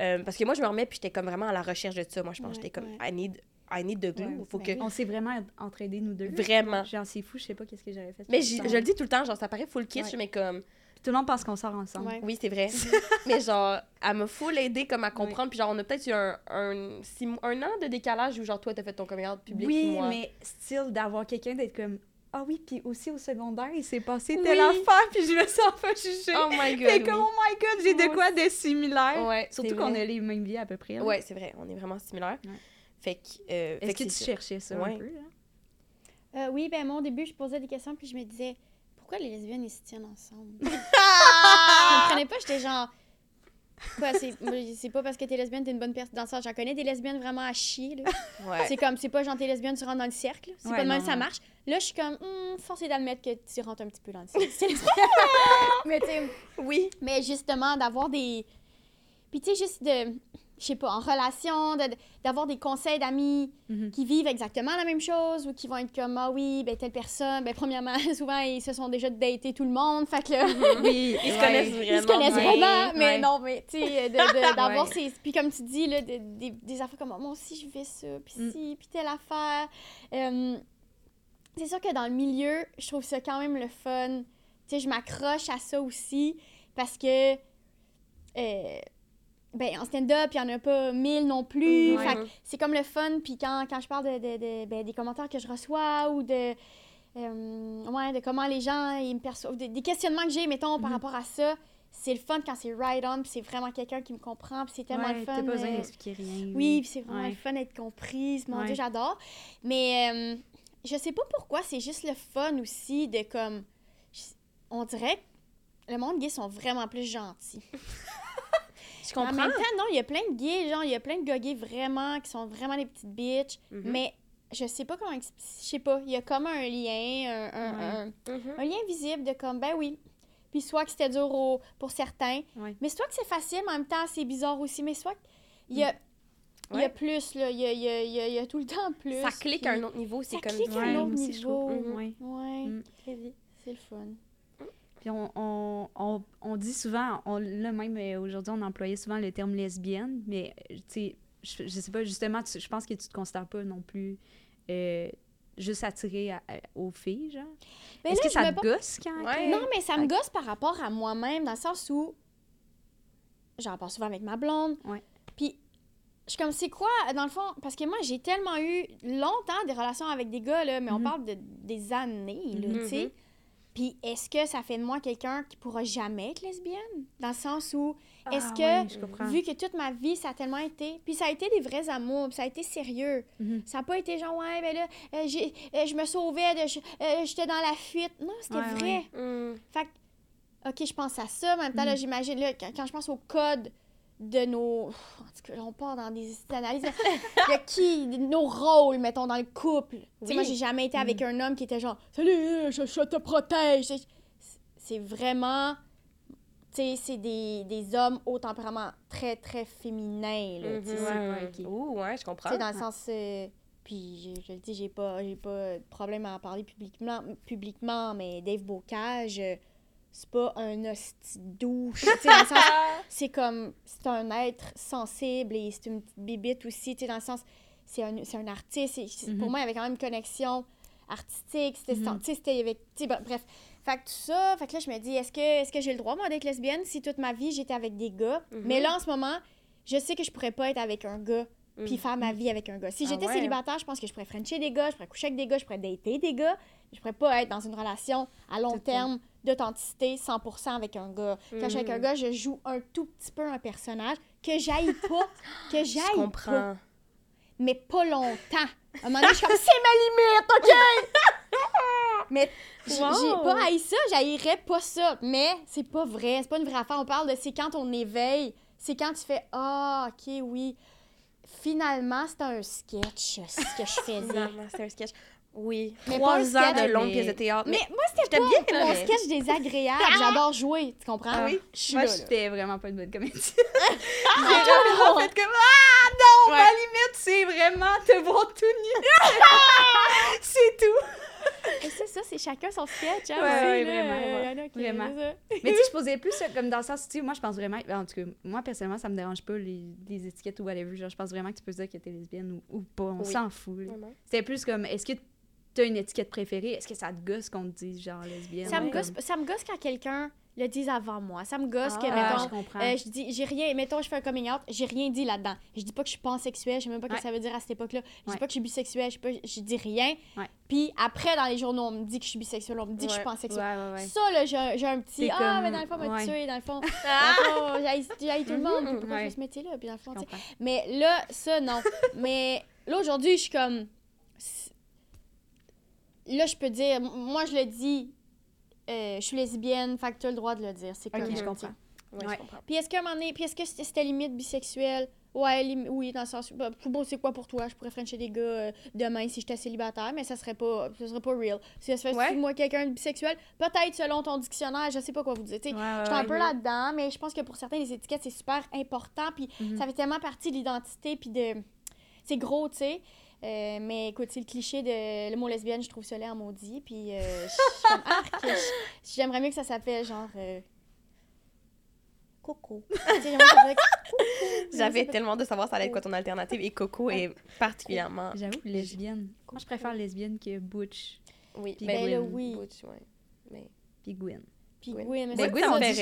Euh, parce que moi, je me remets puis j'étais comme vraiment à la recherche de ça. Moi, je pense que Ouais, j'étais comme ouais. I need, I need the glue. Ouais, Faut ben que. On s'est vraiment entraidés, nous deux. Vraiment. Genre, c'est fou, je sais pas qu'est-ce que j'aurais fait. Mais je le dis tout le temps, genre, ça paraît full kitsch, Ouais. mais comme. Puis Tout le monde pense qu'on sort ensemble. Ouais. Oui, c'est vrai. mais genre, elle m'a full aidé comme à comprendre. Puis genre, on a peut-être eu un, un, six un an de décalage où genre, toi, t'as fait ton coming out public. Oui, moi. mais style d'avoir quelqu'un d'être comme Ah oui, puis aussi au secondaire, il s'est passé Oui. telle affaire, puis je me sens pas jugée. Oh my god. Fait oui. comme, oh my god, j'ai de quoi de similaire. Ouais, Surtout qu'on a les mêmes vies à peu près. là. Ouais, c'est vrai, on est vraiment similaires. Ouais. Fait que. euh, Est-ce que tu ça. cherchais ça Ouais. un peu? Là? Euh, oui, ben moi, au début, je posais des questions, puis je me disais, pourquoi les lesbiennes, ils se tiennent ensemble? je comprenais pas, j'étais genre. Quoi, c'est pas parce que t'es lesbienne, t'es une bonne personne. Dans ça, j'en connais des lesbiennes vraiment à chier, là. Ouais. C'est comme, c'est pas genre t'es lesbienne, tu rentres dans le cercle. C'est Ouais, pas de même non, ça marche. Là, je suis comme, force est d'admettre que tu rentres un petit peu dans le cercle. Mais tu Oui. mais justement, d'avoir des. Puis tu sais, juste de. Je sais pas, en relation, de- d'avoir des conseils d'amis Mhm. qui vivent exactement la même chose ou qui vont être comme, ah oui, ben telle personne, ben premièrement, souvent, ils se sont déjà daté tout le monde. Fait que là. Oui, Ils se ouais. connaissent vraiment. Ils se connaissent bien. vraiment, mais ouais. non, mais tu sais, de- d'avoir Ouais. ces. Puis comme tu dis, là, de- des, des affaires comme moi aussi, je fais ça, puis Mm. ci, puis telle affaire. Euh, c'est sûr que dans le milieu, je trouve ça quand même le fun. Tu sais, je m'accroche à ça aussi parce que. euh, ben, en stand-up, il n'y en a pas mille non plus. Ouais. Que c'est comme le fun. Puis quand, quand je parle de, de- de- ben, des commentaires que je reçois ou de, euh, ouais, de comment les gens ils me perçoivent, des, des questionnements que j'ai, mettons, par Mhm. rapport à ça, c'est le fun quand c'est right on, puis c'est vraiment quelqu'un qui me comprend, puis c'est tellement Ouais, le fun. Pas besoin euh, d'expliquer rien. oui, puis c'est vraiment le fun d'être comprise. Mon. Dieu, j'adore. Mais euh, je sais pas pourquoi, c'est juste le fun aussi de comme. On dirait que le monde gay sont vraiment plus gentils. Je En comprends. même temps, non, il y a plein de gays, genre, il y a plein de gars gays vraiment qui sont vraiment des petites bitches. Mhm. Mais je sais pas comment. Je sais pas, il y a comme un lien, un, un- Ouais. un- un lien visible de comme, ben oui. Puis soit que c'était dur au- pour certains, Ouais. mais soit que c'est facile, mais en même temps, c'est bizarre aussi. Mais soit qu'il y a, il y a Ouais. plus, là. Il y a, il y a- il y a- il y a tout le temps plus. Ça clique puis à un autre niveau, c'est Ça comme. clique à un autre niveau. Mhm. Ouais, Mm. c'est le fun. Puis on, on, on, on dit souvent, on, là même euh, aujourd'hui, on employait souvent le terme lesbienne, mais euh, tu sais, je, je sais pas, justement, tu- je pense que tu te considères pas non plus euh, juste attiré à- à- aux filles, genre. Mais Est-ce là, que je me ça te gosse quand... Ouais. Non, mais ça me gosse par rapport à moi-même, dans le sens où j'en parle souvent avec ma blonde. Ouais. Puis, je suis comme, c'est quoi, dans le fond, parce que moi, j'ai tellement eu longtemps des relations avec des gars, là, mais on Mhm. parle de des années, là, Mhm. tu sais. Puis, est-ce que ça fait de moi quelqu'un qui pourra jamais être lesbienne? Dans le sens où, est-ce Ah, que, je comprends. vu que toute ma vie, ça a tellement été. Puis, ça a été des vrais amours, puis ça a été sérieux. Mhm. Ça n'a pas été genre, ouais, ben là, euh, j'ai- euh, je me sauvais, euh, j'étais dans la fuite. Non, c'était Ouais, vrai. ouais. Hmm. Fait que, OK, je pense à ça. mais En même temps, là, Mhm. j'imagine, là, quand, quand je pense au code de nos. En tout cas, on part dans des analyses. de qui, de nos rôles, mettons, dans le couple. Tu sais, moi, j'ai jamais été avec un homme qui était genre, salut, je, je te protège. C'est- C'est vraiment. Tu sais, c'est des, des hommes au tempérament très, très féminin, là. Mhm. Ouais, ouais, ok. Ouh, ouais, je comprends. Tu sais, dans le sens. euh, puis, je le dis, j'ai pas, j'ai pas de problème à en parler publiquement, publiquement mais Dave Bocage, euh, c'est pas un hostie douche. C'est comme. C'est un être sensible et c'est une petite bibite aussi, tu sais, dans le sens. C'est un, c'est un artiste. Pour Mhm. moi, il y avait quand même une connexion artistique. C'était. C'était avec. bref. Fait que tout ça, fait que là, je me dis, est-ce que, est-ce que j'ai le droit, moi, d'être lesbienne si toute ma vie, j'étais avec des gars? Mhm. Mais là, en ce moment, je sais que je pourrais pas être avec un gars puis Mhm. faire ma vie avec un gars. Si Ah j'étais ouais. célibataire, je pense que je pourrais frencher des gars, je pourrais coucher avec des gars, je pourrais dater des gars. Je pourrais pas être dans une relation à long Tout terme d'authenticité 100% avec un gars. Quand je suis avec un Mhm. gars, je joue un tout petit peu un personnage que j'aille pas, que j'aille pas, comprends. mais pas longtemps. À un moment donné, je suis comme, c'est ma limite, OK? mais j- Wow. j'ai pas haï ça, j'haïrais pas ça. Mais c'est pas vrai, c'est pas une vraie affaire. On parle de c'est quand on éveille, c'est quand tu fais, ah, OK, oui. Finalement, c'était un sketch, ce que je faisais. Finalement, c'est un sketch. Oui. Mais Trois ans sketch, de longues mais- pièces de théâtre. Mais Mais, moi, c'était bien, là, mon mais- sketch désagréable. J'adore jouer, tu comprends? Ah oui? Je suis Moi, j'étais vraiment pas une bonne comédienne. J'ai rapidement fait comme Ah non, Ouais. ma limite, c'est vraiment te voir tout nu. c'est tout. C'est ça, c'est chacun son sketch. Hein, Ouais, vraiment. Mais tu sais, je posais plus comme dans le sens, tu sais, moi, je pense vraiment, en tout cas, moi, personnellement, ça me dérange pas les, les étiquettes ou whatever. Genre, je pense vraiment que tu peux dire que t'es lesbienne ou, ou pas. On Oui. s'en fout. C'était plus comme, est-ce que t'as une étiquette préférée? Est-ce que ça te gosse qu'on te dise genre lesbienne? Ça me gosse, ça me gosse quand quelqu'un le dise avant moi. Ça me gosse que, Ah, Ah, mettons, je comprends. euh, je dis, j'ai rien, mettons, je fais un coming out, j'ai rien dit là-dedans. Je dis pas que je suis pansexuelle, je sais même pas ce Ouais. que ça veut dire à cette époque-là. Je Ouais. dis pas que je suis bisexuelle, je, pas, je dis rien. Puis après, dans les journaux, on me dit que je suis bisexuelle, on me dit que je suis pansexuelle. Ça, là, j'ai un, j'ai petit. Ah, comme- mais dans le fond, on m'a tué, dans le fond. Fond, j'haïs tout le monde, pourquoi je fais ce métier-là, puis dans le fond, Je. Mais là, ça, non. Mais là, aujourd'hui, je suis comme. Là, je peux dire, moi, je le dis, euh, je suis lesbienne, fait que tu as le droit de le dire. C'est Ok, correct, je comprends. sais. Ouais, Ouais. je comprends. Puis est-ce qu'à un moment donné, puis est-ce que c'était limite bisexuelle? Ouais, lim- oui, dans le sens. Bah, beau, c'est quoi pour toi? Je pourrais frencher des gars euh, demain si j'étais célibataire, mais ça serait pas, ça serait pas real. Si ça se fait Ouais. moi quelqu'un de bisexuel, peut-être selon ton dictionnaire, je sais pas quoi vous dire. Ouais, Je suis un peu là-dedans, mais je pense que pour certains, les étiquettes, c'est super important. Puis Mhm. ça fait tellement partie de l'identité. Puis de. C'est gros, tu sais. Euh, mais écoute, c'est le cliché de le mot lesbienne, je trouve ça laid en maudit. Puis euh, je suis comme, arc, je- j'aimerais mieux que ça s'appelle genre. euh, Coco. J'avais tellement de savoir ça allait être quoi ton alternative et Coco est particulièrement. J'avoue, lesbienne. Moi, je préfère lesbienne que Butch Oui, Puis mais Ben là, Gwen. oui. Butch, ouais. Mais puis Gwen. Puis Gwen. Mais Ben, c'est Gwen, on dit, je,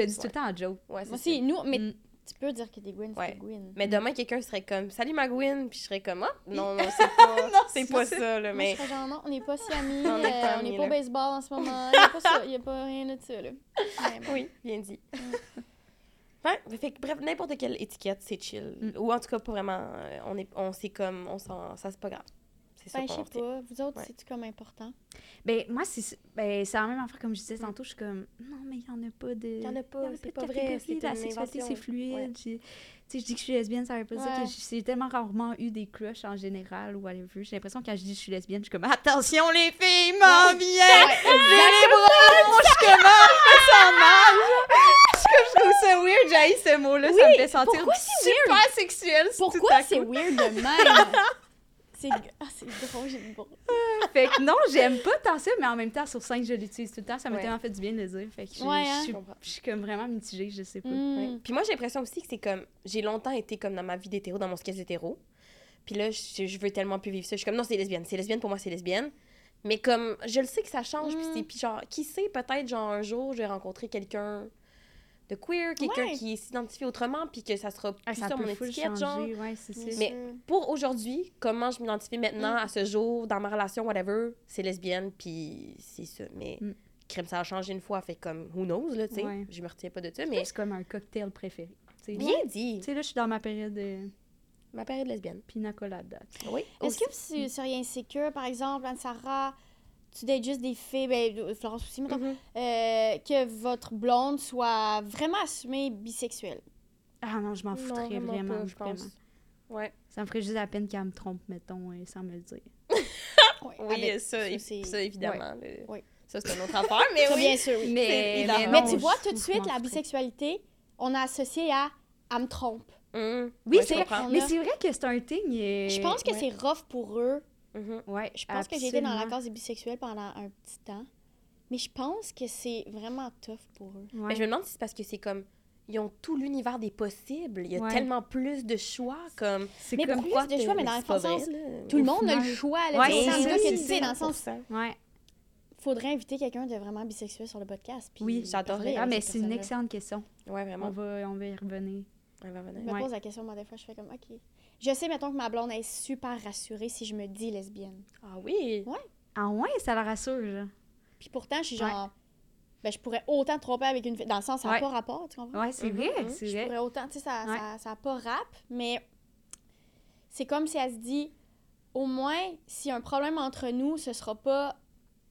je- dis tout le temps en joke. ouais, c'est Moi aussi, nous, mais Mm. Tu peux dire que des Gwen, Ouais. c'est Gwen. Mais demain, quelqu'un serait comme Salut ma Gwen, puis je serais comme Ah, non, non, c'est pas, c'est pas ça, là. Moi, je Mais serais genre, non, on n'est pas si amis, On n'est pas euh, pas au baseball en ce moment, il n'y a pas ça, il n'y a pas rien de ça, là. Bon. oui, bien dit. Ouais, fait que bref, n'importe quelle étiquette, c'est chill. Mm. Ou en tout cas, pas vraiment. euh, on est, on sait comme, on s'en, ça c'est pas grave. C'est ça Ben, je qu'on sais pas, vous autres, Ouais. c'est-tu comme important? Ben, moi, c'est ben, c'est la même affaire, comme je disais tantôt. Je suis comme, non, mais il n'y en a pas de. Il y en a pas, c'est pas vrai, c'est La sexualité, c'est fluide. Ouais. j'ai- Tu sais, je dis que je suis lesbienne, ça veut pas dire Ouais. que j- j'ai tellement rarement eu des crushs en général ou whatever. J'ai l'impression que quand je dis que je suis lesbienne, je suis comme, attention les filles, m'en viens! J'ai les bras, moi, je suis comme, je me sens mal! Je je trouve ça weird, j'ai ce mot-là, ça me Oui, fait sentir pourquoi c'est super sexuel. tout Pourquoi à c'est weird de même? c'est ah, c'est drôle, j'ai le bon. fait que non, j'aime pas tant ça, mais en même temps, sur 5, je l'utilise tout le temps. Ça m'a Ouais. tellement fait du bien de le dire. Fait que je, Ouais, je hein? suis- Je comprends. je suis comme vraiment mitigée, je sais pas. Mm. Ouais. Puis moi, j'ai l'impression aussi que c'est comme. J'ai longtemps été comme dans ma vie d'hétéro, dans mon sketch d'hétéro. Puis là, je, je veux tellement plus vivre ça. Je suis comme, non, c'est lesbienne. C'est lesbienne, pour moi, c'est lesbienne. Mais comme, je le sais que ça change. Puis Mm. c'est. Puis genre, qui sait, peut-être, genre, un jour, je vais rencontrer quelqu'un de queer, quelqu'un Ouais. qui s'identifie autrement, puis que ça sera plus Ah, ça sur mon étiquette, genre. ouais, ça. Mais-. Pour aujourd'hui, comment je m'identifie maintenant, Mm. à ce jour, dans ma relation, whatever, c'est lesbienne, puis c'est ça. Mais Mm. crème, ça a changé une fois, fait comme, who knows, là, tu sais. Ouais. Je me retiens pas de ça, Mais c'est comme un cocktail préféré. Bien dit. Tu sais, là, je suis dans ma période de Ma période lesbienne. pina colada. Oui. Est-ce que vous seriez insécure, par exemple, Anne-Sarah, tu dates juste des filles, ben, euh, Florence aussi, mettons, Mhm. euh, que votre blonde soit vraiment assumée bisexuelle? Ah non, je m'en foutrais vraiment vraiment, pas, je vraiment. pense. Ouais. Ça me ferait juste la peine qu'elle me trompe, mettons, euh, sans me le dire. Ouais, Oui, avec- ça, ça, évidemment. le- Ouais. Ça, c'est une autre affaire, mais oui. bien sûr, oui. Mais, hilarant. Mais non, tu vois, tout de suite, la bisexualité, on a associé à « elle me trompe Mhm. Oui, Ouais, c'est Mais a- c'est vrai que c'est un thing. Je pense que ouais. c'est rough pour eux. Mhm. Ouais, Je pense que j'ai été dans la case des bisexuels pendant un petit temps. Mais je pense que c'est vraiment tough pour eux. Ouais. Mais je me demande si c'est parce que c'est comme. Ils ont tout l'univers des possibles. Il y a Ouais. tellement plus de choix. Comme. C'est Mais comme plus quoi de choix, mais dans le sens, là. Tout le monde a le choix. Là, Ouais, c'est dans le ça, que c'est tu sais, dans le sens, 100%. Ouais. faudrait inviter quelqu'un de vraiment bisexuel sur le podcast. Puis Oui, j'adorerais. Ah, mais c'est une excellente question. Ouais, On vraiment. va, on va y revenir. Ouais, va venir. Je me Ouais. pose la question, moi, des fois, je fais comme, OK. Je sais, mettons, que ma blonde est super rassurée si je me dis lesbienne. Ah oui? Ah ouais, ça la rassure, là. Puis pourtant, je suis Ouais. genre, ben, je pourrais autant te tromper avec une fille. Dans le sens, ça n'a Ouais. pas rapport, tu comprends? Ouais, c'est Mhm, vrai, c'est Je vrai. pourrais autant, tu sais, ça n'a Ouais. ça, ça a pas rap, mais c'est comme si elle se dit, au moins, s'il y a un problème entre nous, ce sera pas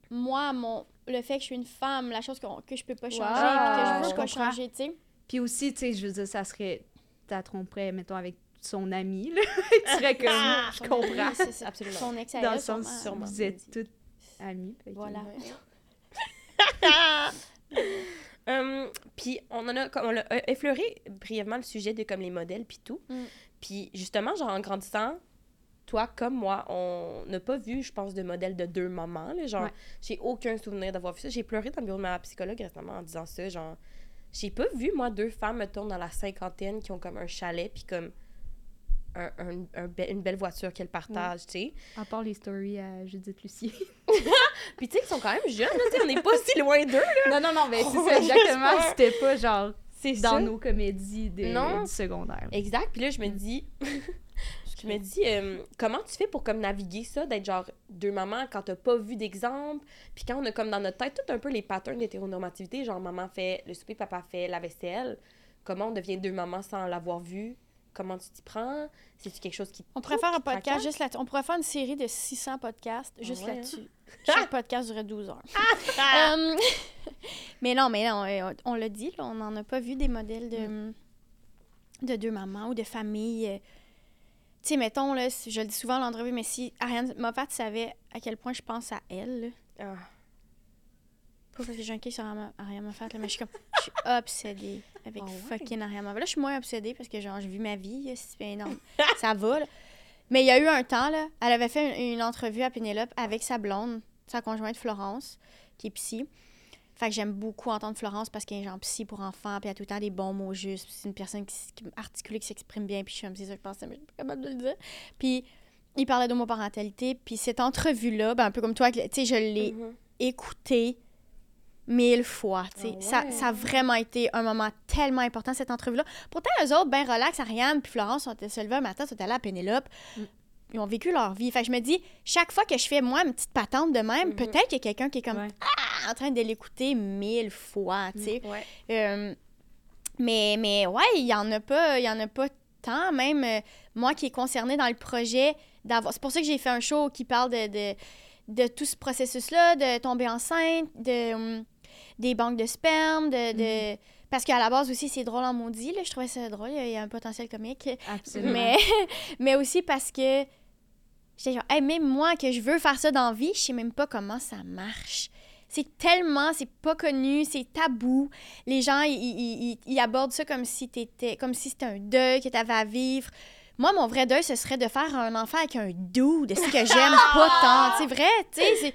moi, mon, le fait que je suis une femme, la chose qu'on- que je peux pas changer, puis que je je veux pas comprends. changer, tu sais. Puis aussi, tu sais, je veux dire, ça serait. T'as tromperais, mettons, avec son ami, là. tu serais comme. je Son comprends. ami, c'est ça. Absolument. Son ex Dans le sens, sûrement. sûrement. vous êtes toutes amies. Voilà. Hum, puis on en a comme on a euh, effleuré brièvement le sujet de comme les modèles puis tout. Mm. Puis justement genre en grandissant toi comme moi on n'a pas vu je pense de modèle de deux mamans là, genre Ouais. j'ai aucun souvenir d'avoir vu ça j'ai pleuré dans le bureau de ma psychologue récemment en disant ça genre j'ai pas vu moi deux femmes mettons dans la cinquantaine qui ont comme un chalet puis comme un, un- un be- une belle voiture qu'elles partagent tu sais À part les stories à Judith Lucier. puis tu sais ils sont quand même jeunes là, tu sais on n'est pas si loin d'eux non, non, non, mais c'est ça, exactement. C'était pas genre c'est dans nos comédies de, Non. du secondaire. Exact. Puis là, je me Mm. dis, je me dis, euh, comment tu fais pour comme naviguer ça, d'être genre deux mamans quand t'as pas vu d'exemple, puis quand on a comme dans notre tête tout un peu les patterns d'hétéronormativité, genre maman fait le souper, papa fait la vaisselle. Comment on devient deux mamans sans l'avoir vu? Comment tu t'y prends? C'est-tu quelque chose qui... On pourrait faire un podcast juste là-dessus. On pourrait faire une série de 600 podcasts juste ouais, hein? là-dessus. Chaque podcast durait 12 heures. Euh, mais non, mais non, euh, on l'a dit, là, on n'en a pas vu des modèles de, de deux mamans ou de famille. euh. Tu sais, mettons, là, je le dis souvent dans l'entrevue, mais si Ariane Moffat savait à quel point je pense à elle, là, Ah. pas parce que j'ai un kick sur Ariane Ariane Moffat, là, mais je suis comme, je suis obsédée avec Ah ouais? fucking Ariane Moffat. Là, je suis moins obsédée parce que, genre, j'ai vu ma vie, c'est énorme. ça va, là. Mais il y a eu un temps, là, elle avait fait une, une entrevue à Pénélope avec sa blonde, sa conjointe Florence, qui est psy. Fait que j'aime beaucoup entendre Florence parce qu'elle est genre psy pour enfants, puis elle a tout le temps des bons mots justes. C'est une personne qui, qui articulée, qui s'exprime bien, puis je suis comme, c'est ça que je pensais, mais je suis pas capable de le dire. Puis il parlait d'homoparentalité, puis cette entrevue-là, ben, un peu comme toi, tu sais, je l'ai Mhm. écouté mille fois. Ah ça, ça a vraiment été un moment tellement important, cette entrevue-là. Pourtant, eux autres, ben relax, Ariane puis Florence sont se lever un matin, sont allés à Pénélope. Mm. Ils ont vécu leur vie. Fait que je me dis, chaque fois que je fais, moi, une petite patente de même, Mhm. peut-être qu'il y a quelqu'un qui est comme Ouais. ah, en train de l'écouter mille fois, tu sais. Ouais. Euh, mais, mais ouais, il y en a pas, il y en a pas tant, même euh, moi qui est concernée dans le projet d'avoir. C'est pour ça que j'ai fait un show qui parle de, de, de tout ce processus-là, de tomber enceinte, de hum, des banques de sperme, de. de- Parce qu'à la base aussi, c'est drôle en maudit, là. Je trouvais ça drôle. Il y a- un potentiel comique. Absolument. Mais, mais aussi parce que j'étais genre, Hey, même moi que je veux faire ça dans la vie, je sais même pas comment ça marche. C'est tellement, c'est pas connu, c'est tabou. Les gens, ils, ils- ils- ils abordent ça comme si t'étais, comme si c'était un deuil que t'avais à vivre. moi, mon vrai deuil, ce serait de faire un enfant avec un doux, de ce que j'aime pas tant? C'est vrai, tu sais,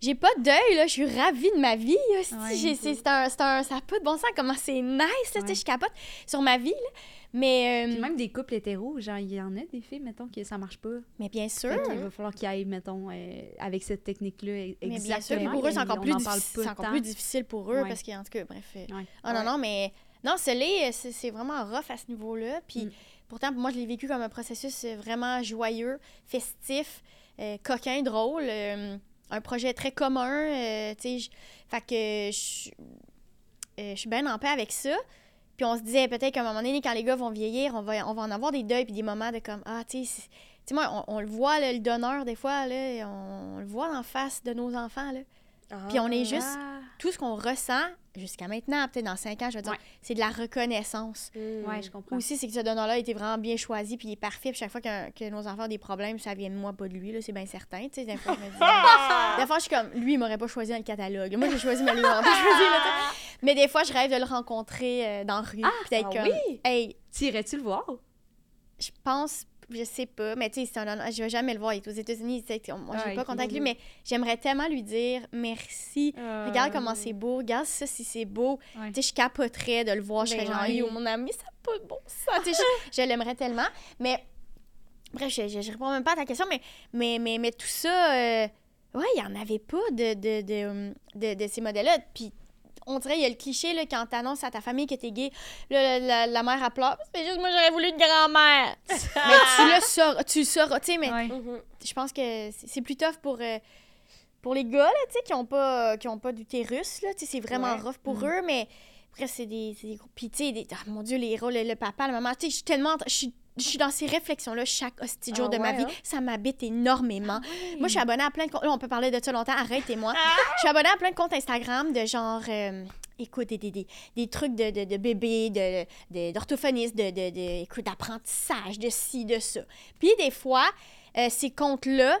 j'ai pas de deuil, là. Je suis ravie de ma vie. Ouais. J'ai- c'est c'est un, c'est un- ça n'a pas de bon sens comment c'est nice, là, Ouais. je capote sur ma vie, là. Mais, euh, Puis même des couples hétéros, genre, il y en a des filles, mettons, que ça marche pas. mais bien sûr. Fait qu'il va falloir qu'ils aillent, mettons, euh, avec cette technique-là. e- Mais bien sûr, Exactement. puis pour eux, c'est encore, plus, pas c'est encore plus difficile pour eux Ouais. parce qu'en tout cas, bref. Ah non, non, mais non, c'est c'est c'est vraiment rough à ce niveau-là. Puis Mm. pourtant, moi, je l'ai vécu comme un processus vraiment joyeux, festif, euh, coquin, drôle. Un projet très commun. euh, fait que je euh, je suis bien en paix avec ça. Puis on se disait peut-être qu'à un moment donné, quand les gars vont vieillir, on va, on va en avoir des deuils puis des moments de comme Ah, tu sais, moi, on, on le voit, le donneur, des fois, là, on, on le voit en face de nos enfants, là. Puis on est juste- Ah. Tout ce qu'on ressent jusqu'à maintenant, peut-être dans cinq ans, je veux dire, Ouais. c'est de la reconnaissance. Ouais, je comprends. Aussi, c'est que ce donneur-là a été vraiment bien choisi, puis il est parfait. Puis chaque fois que, que nos enfants ont des problèmes, ça vient de moi, pas de lui, là, c'est bien certain. Tu sais, des fois, je me dis. des fois, je suis comme, lui, il m'aurait pas choisi dans le catalogue. Moi, j'ai choisi, mais lui, pas choisi. mais des fois, je rêve de le rencontrer euh, dans la rue. puis d'être ah comme, oui? hey, T'irais-tu le voir? je pense, je sais pas, mais tu sais, c'est un honneur- je vais jamais le voir. Il est aux États-Unis, moi, j'ai Ouais, pas contact avec lui, mais j'aimerais tellement lui dire merci. Regarde comment c'est beau, regarde ça si c'est beau. Ouais. Tu sais, je capoterais de le voir, je Ben serais genre, ouais. yo, mon ami, ça n'a pas de bon sens. Tu sais, je, je l'aimerais tellement. Mais, bref, je, je, je réponds même pas à ta question, mais, mais, mais, mais tout ça, euh, ouais, il y en avait pas de, de, de, de, de ces modèles-là. Puis, on dirait, il y a le cliché, là, quand t'annonces à ta famille que t'es gay, là, la, la, la mère, pleure. C'est juste, moi, j'aurais voulu une grand-mère. mais tu le sauras, tu le sauras, tu sais, mais Ouais. Mhm. je pense que c'est plus tough pour, euh, pour les gars, là, tu sais, qui n'ont pas, qui ont pas d'utérus, là, tu sais, c'est vraiment Ouais. rough pour Mm. eux, mais après, c'est des, c'est des gros... Puis, tu sais, des- ah, mon Dieu, les rôles, le, le papa, la maman, tu sais, je suis tellement... Je suis je suis dans ces réflexions-là chaque hostie jour Ah de ma vie. hein? Ça m'habite énormément. Moi, je suis abonnée à plein de comptes. Là, on peut parler de ça longtemps. Arrêtez-moi. Je suis abonnée à plein de comptes Instagram de genre. euh, écoute, des, des, des, des trucs de, de, de bébés, de, de- de, de, d'apprentissage, de ci, de ça. Puis, des fois, euh, ces comptes-là,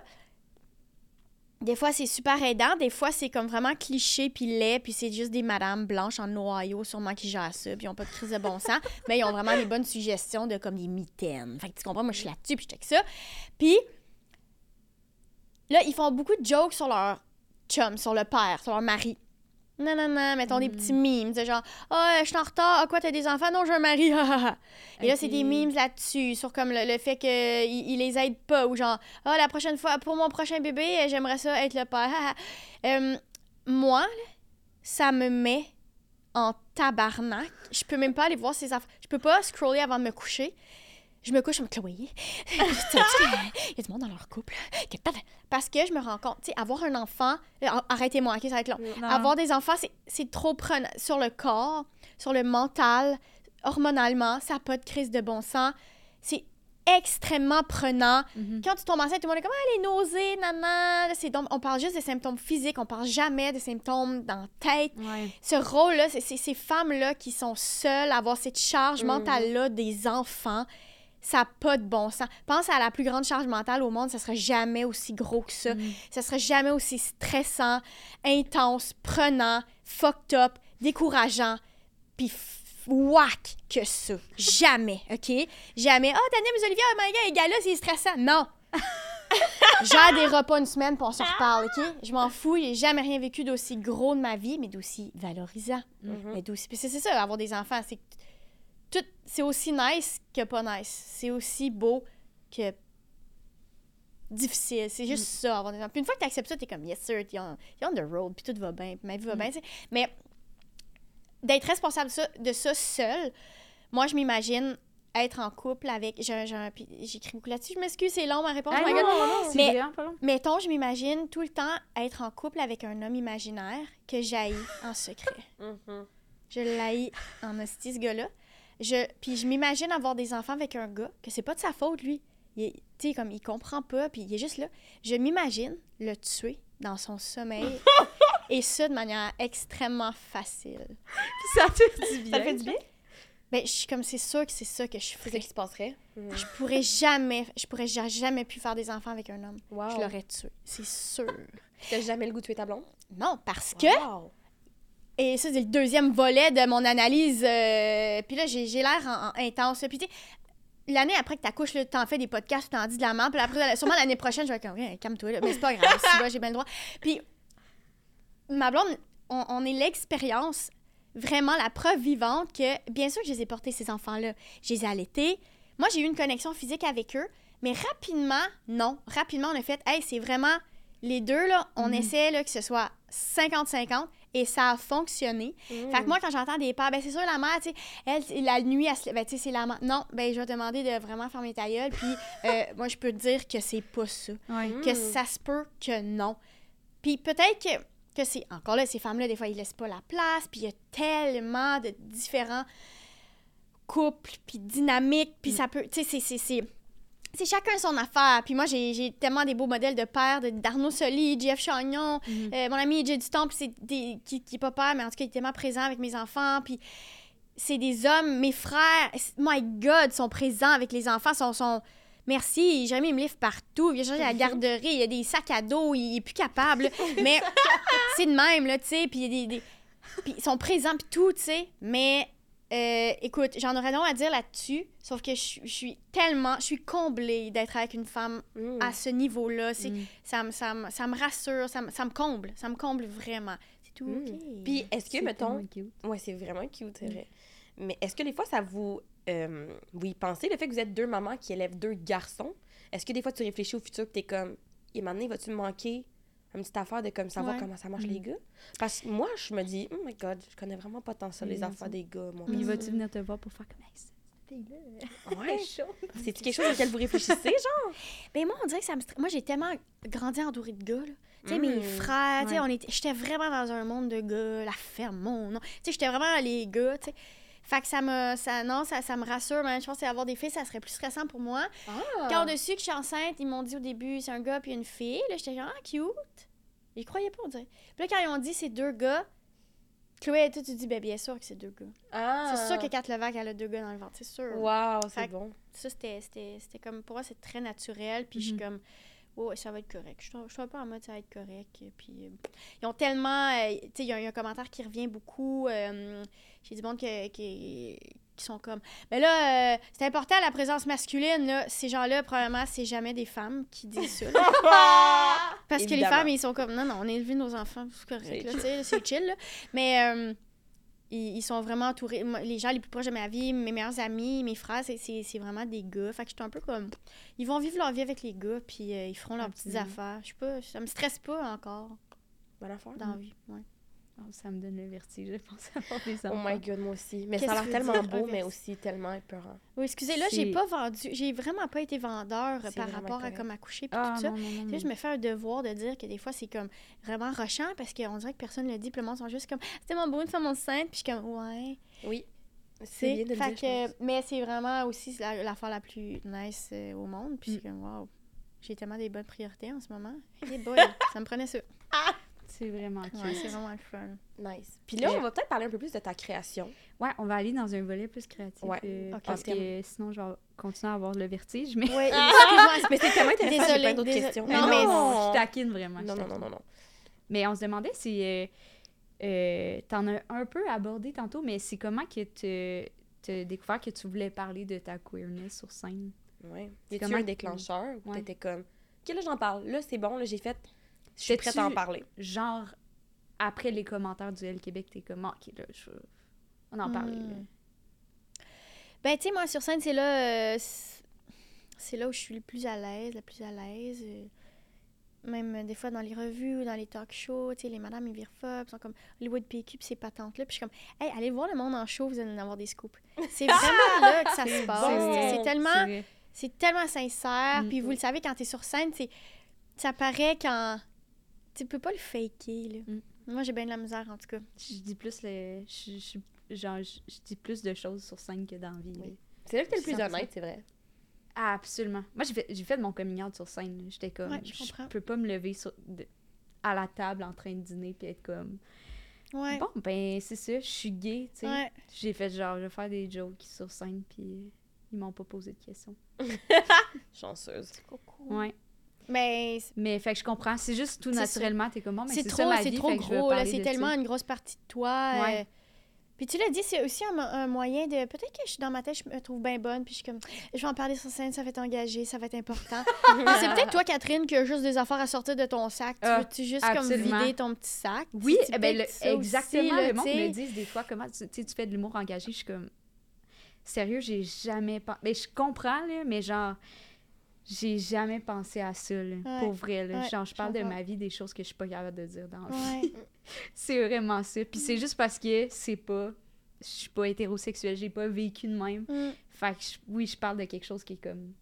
des fois, c'est super aidant. Des fois, c'est comme vraiment cliché puis laid. Puis c'est juste des madames blanches en Ohio, sûrement, qui gèrent ça. Puis ils ont pas de crise de bon sens. mais ils ont vraiment des bonnes suggestions de comme des mitaines. Fait que tu comprends, moi, je suis là-dessus puis je check ça. Puis là, ils font beaucoup de jokes sur leur chum, sur le père, sur leur mari. Non, non, non, mettons des petits mimes. C'est genre, ah, je suis en retard. Ah, quoi, t'as des enfants? Non, j'ai un mari. Et là, c'est des memes là-dessus, sur comme le, le fait qu'il il les aide pas. Ou genre, ah, la prochaine fois, pour mon prochain bébé, j'aimerais ça être le père. Euh, moi, ça me met en tabarnak. Je peux même pas aller voir ces affaires. Je peux pas scroller avant de me coucher. Je me couche, je me Chloé. Qu'il y a du monde dans leur couple. Parce que je me rends compte, tu sais, avoir un enfant. Arrêtez-moi, ok, ça va être long. Non. Avoir des enfants, c'est- trop prenant sur le corps, sur le mental, hormonalement, ça n'a pas de crise de bon sens. C'est extrêmement prenant. Mhm. Quand tu tombes enceinte, tout le monde est comme ah, les nausées, nana. Là, c'est donc- on parle juste des symptômes physiques, on parle jamais des symptômes dans la tête. Ouais. Ce rôle-là, c'est c'est ces femmes-là qui sont seules à avoir cette charge Mhm. mentale-là des enfants. Ça n'a pas de bon sens. Pense à la plus grande charge mentale au monde, ça serait jamais aussi gros que ça. Mhm. Ça serait jamais aussi stressant, intense, prenant, fucked up, décourageant, puis whack que ça. Jamais, OK? Jamais. Ah, Daniel, mais Olivia, oh my god, gars-là, c'est stressant. Non! J'ai des repas une semaine, puis on se reparle, OK? Je m'en fous, j'ai jamais rien vécu d'aussi gros de ma vie, mais d'aussi valorisant. Mhm. Mais d'aussi... c'est ça, avoir des enfants, c'est... Tout... C'est aussi nice que pas nice. C'est aussi beau que difficile. C'est juste ça, avoir des enfants. Puis une fois que tu acceptes ça, t'es comme, yes sir, t'es on, t'es on the road, puis tout va bien, puis ma vie va bien, tu sais. Mais d'être responsable de ça, de ça seul, moi, je m'imagine être en couple avec... J'ai, j'ai, un- j'écris beaucoup là-dessus. Je m'excuse, c'est long, ma réponse. Ah non, non, non, Mais-. Mettons, je m'imagine tout le temps être en couple avec un homme imaginaire que j'haïs en secret. Mhm. Je l'haïs en hostie, ce gars-là. Je, puis je m'imagine avoir des enfants avec un gars que c'est pas de sa faute, lui. Il est- Tu sais, comme il comprend pas, puis il est juste là. Je m'imagine le tuer dans son sommeil. et ça de manière extrêmement facile. Ça fait du bien. Ça fait du bien? Ben, je suis comme, c'est sûr que c'est ça que je C'est ferais. qui se passerait? Je pourrais jamais, je pourrais ja- jamais pu faire des enfants avec un homme. Wow. Je l'aurais tué. C'est sûr. T'as jamais le goût de tuer ta blonde? Non, parce que. Et ça, c'est le deuxième volet de mon analyse. euh, puis là, j'ai l'air en, en intense. Puis tu sais, l'année après que t'accouches, t'en fais des podcasts, t'en dis de la merde, puis après, sûrement l'année prochaine, je vais être comme, calme-toi, là. Mais c'est pas grave, si, j'ai bien le droit. Puis, ma blonde, on, on est l'expérience, vraiment la preuve vivante que, bien sûr que je les ai portés, ces enfants-là. Je les ai allaités. Moi, j'ai eu une connexion physique avec eux, mais rapidement, non. Rapidement, on a fait, hey, c'est vraiment les deux, là, on essaie là, que ce soit 50-50 et ça a fonctionné. Mm. Fait que moi, quand j'entends des pères, ben c'est sûr, la mère, tu sais, elle, la nuit, elle se ben, tu sais, c'est la mère. Non, ben je vais demander de vraiment fermer ta gueule, puis euh, moi, je peux te dire que c'est pas ça. Ouais. Mm. Que ça se peut que non. Puis peut-être que, que c'est. Encore là, ces femmes-là, des fois, ils laissent pas la place, puis il y a tellement de différents couples, puis dynamiques, puis ça peut. Tu sais, c'est- c'est- chacun son affaire. Puis moi, j'ai tellement des beaux modèles de pères, d'Arnaud Soli, Jeff Chagnon, Mhm. euh, mon ami Jay du Temple, c'est des, qui, qui est pas père, mais en tout cas, il est tellement présent avec mes enfants. Puis c'est des hommes, mes frères, my God, sont présents avec les enfants, sont. sont Merci, Jérémy il me livre partout. Il a changé la garderie, il y a des sacs à dos, il est plus capable. Mais c'est de même, là, tu sais. Puis des. des- puis ils sont présents, puis tout, tu sais. Mais euh, écoute, j'en aurais long à dire là-dessus. Sauf que je suis- je suis tellement. Je suis comblée d'être avec une femme Mm. à ce niveau-là. C'est, Mm. ça, me, ça, me, ça me rassure, ça me, ça me comble. Ça me comble vraiment. C'est tout. Mm. OK. Puis est-ce que, mettons, cute. Ouais, c'est vraiment cute, c'est vrai. Mais est-ce que des fois, ça vous... Euh, vous y pensez, le fait que vous êtes deux mamans qui élèvent deux garçons? Est-ce que des fois, tu réfléchis au futur et t'es comme... Et maintenant, vas-tu me manquer? Une petite affaire de comme savoir Ouais. comment ça marche Mm. les gars? Parce que moi, je me dis, oh my God, je connais vraiment pas tant ça, les Mm, affaires ça. des gars, moi. Il va-tu venir te voir pour faire comme fille-là? Ouais. C'est-tu quelque chose auquel vous réfléchissez, genre? Ben moi, on dirait que ça me Moi, j'ai tellement grandi entourée de gars, là. Tu sais, Mm. mes frères, tu sais, Ouais. on était... J'étais vraiment dans un monde de gars, la ferme, mon nom. Tu sais, j'étais vraiment les gars, tu sais. Fait que ça me... Ça, non, ça, ça me rassure, mais je pense qu'avoir des filles, ça serait plus stressant pour moi. Ah! Quand au-dessus que je suis enceinte, ils m'ont dit au début, c'est un gars puis une fille. Là, j'étais genre, ah, cute. Ils croyaient pas, on dirait. Puis là, quand ils ont dit, c'est deux gars, Chloé et tout, tu dis, ben bien sûr que c'est deux gars. Ah! C'est sûr que Kat Levac, elle a deux gars dans le ventre, c'est sûr. Wow, Fait c'est que- bon. Ça, c'était, c'était, c'était comme, pour moi, c'est très naturel. Puis je suis Mhm. comme, oh, ça va être correct. Je suis- je suis un peu en mode, ça va être correct. Puis euh, ils ont tellement, euh, tu sais, il y, a il y a un commentaire qui revient beaucoup. euh, j'ai du monde que- qui, qui sont comme, mais là, euh, c'est important la présence masculine. Là. Ces gens-là, probablement, c'est jamais des femmes qui disent ça. Parce que les femmes, ils sont comme, non, non, on a élevé nos enfants, c'est correct, C'est chill. là. Mais euh, ils, ils sont vraiment entourés. Les gens les plus proches de ma vie, mes meilleurs amis, mes frères, c'est- c'est c'est vraiment des gars. Fait que je suis un peu comme. Ils vont vivre leur vie avec les gars, puis euh, ils feront leurs petites affaires. Je sais pas, ça me stresse pas encore Bonne affaire. dans la vie. Ouais. Oh, ça me donne le vertige, je pense, avoir des Oh enfants. my God, moi aussi. Mais ça a l'air tellement beau, mais aussi tellement épeurant. Oui, excusez, là, j'ai pas vendu. J'ai vraiment pas été vendeur par rapport à comme accoucher, puis Ah, tout ça. non, non, non, Tu sais, non. je me fais un devoir de dire que des fois, c'est comme vraiment rochant parce qu'on dirait que personne ne le dit, puis le monde sont juste comme c'est tellement beau une femme enceinte, puis je suis comme ouais. Oui. C'est bien de le je Mais c'est vraiment aussi la- l'affaire la plus nice euh, au monde, puis Mm. c'est comme wow. J'ai tellement des bonnes priorités en ce moment. Hey boy, ça me prenait ça. C'est vraiment. Ouais, c'est vraiment le fun. Nice. Puis là, on va peut-être parler un peu plus de ta création. Ouais, on va aller dans un volet plus créatif. Ouais, euh, ok. Parce que sinon, je vais continuer à avoir le vertige. Mais Ouais, excuse-moi. Mais c'est tellement intéressant, j'ai plein d'autres questions. Non, mais- je taquine vraiment. Non, non, taquine. non, non, non. Mais on se demandait si. Euh, euh, T'en as un peu abordé tantôt, mais c'est comment que tu as découvert que tu voulais parler de ta queerness sur scène? Ouais. C'est comment un déclencheur où Ouais. t'étais comme, OK, là, j'en parle. Là, c'est bon, là, j'ai fait. Je suis prête à en parler. Genre, après les commentaires du L Québec, t'es comme, ok, là, je... on en parlait. Hmm. là. Ben, tu sais, moi, sur scène, c'est là. euh, c'est- là où je suis le plus à l'aise, la plus à l'aise. euh, Même euh, des fois dans les revues ou dans les talk shows, tu sais, les madames, ils virent fuck, sont comme Hollywood PQ, puis ces patentes-là. Puis je suis comme, hey, allez voir le monde en show, vous allez en avoir des scoops. C'est vraiment là que ça se passe. C'est tellement, c'est tellement sincère. Mm. Puis vous le savez, quand t'es sur scène, c'est, ça paraît quand. Tu peux pas le faker, là. Mm. Moi, j'ai bien de la misère, en tout cas. Je dis plus le... Je, je- genre, je, je dis plus de choses sur scène que dans la vie. Oui. C'est là que t'es le plus 100%. honnête, c'est vrai. Ah, absolument. Moi, j'ai fait, j'ai fait mon coming out sur scène. là. J'étais comme, Ouais, je peux pas me lever sur- de- à la table en train de dîner puis être comme, Ouais. bon, ben, c'est ça, je suis gay, tu sais. Ouais. J'ai fait genre, je vais faire des jokes sur scène puis ils m'ont pas posé de questions. Chanceuse. Ouais. Mais Mais fait que je comprends. C'est juste tout naturellement, t'es comme, mais c'est trop, c'est trop gros, C'est tellement une grosse partie de toi. Ouais. euh, Puis tu l'as dit, c'est aussi un, un moyen de. Peut-être que je suis dans ma tête, je me trouve bien bonne, puis je suis comme. Je vais en parler sur scène, ça va être engagé, ça va être important. C'est peut-être toi, Catherine, qui a juste des affaires à sortir de ton sac. Tu Ah, veux-tu juste absolument. comme vider ton petit sac? Oui, eh ben, le- ça aussi, exactement. là, le monde me dit des fois comment tu, tu fais de l'humour engagé. Je suis comme. Sérieux, j'ai jamais. Mais je comprends, là, mais genre. J'ai jamais pensé à ça, là, Ouais, pour vrai. Là. ouais, genre, je parle de ma vie, des choses que je suis pas capable de dire dans la vie. Ouais. C'est vraiment ça. Puis c'est juste parce que c'est pas. Je suis pas hétérosexuelle, j'ai pas vécu de même. Mm. Fait que je- oui, je parle de quelque chose qui est comme.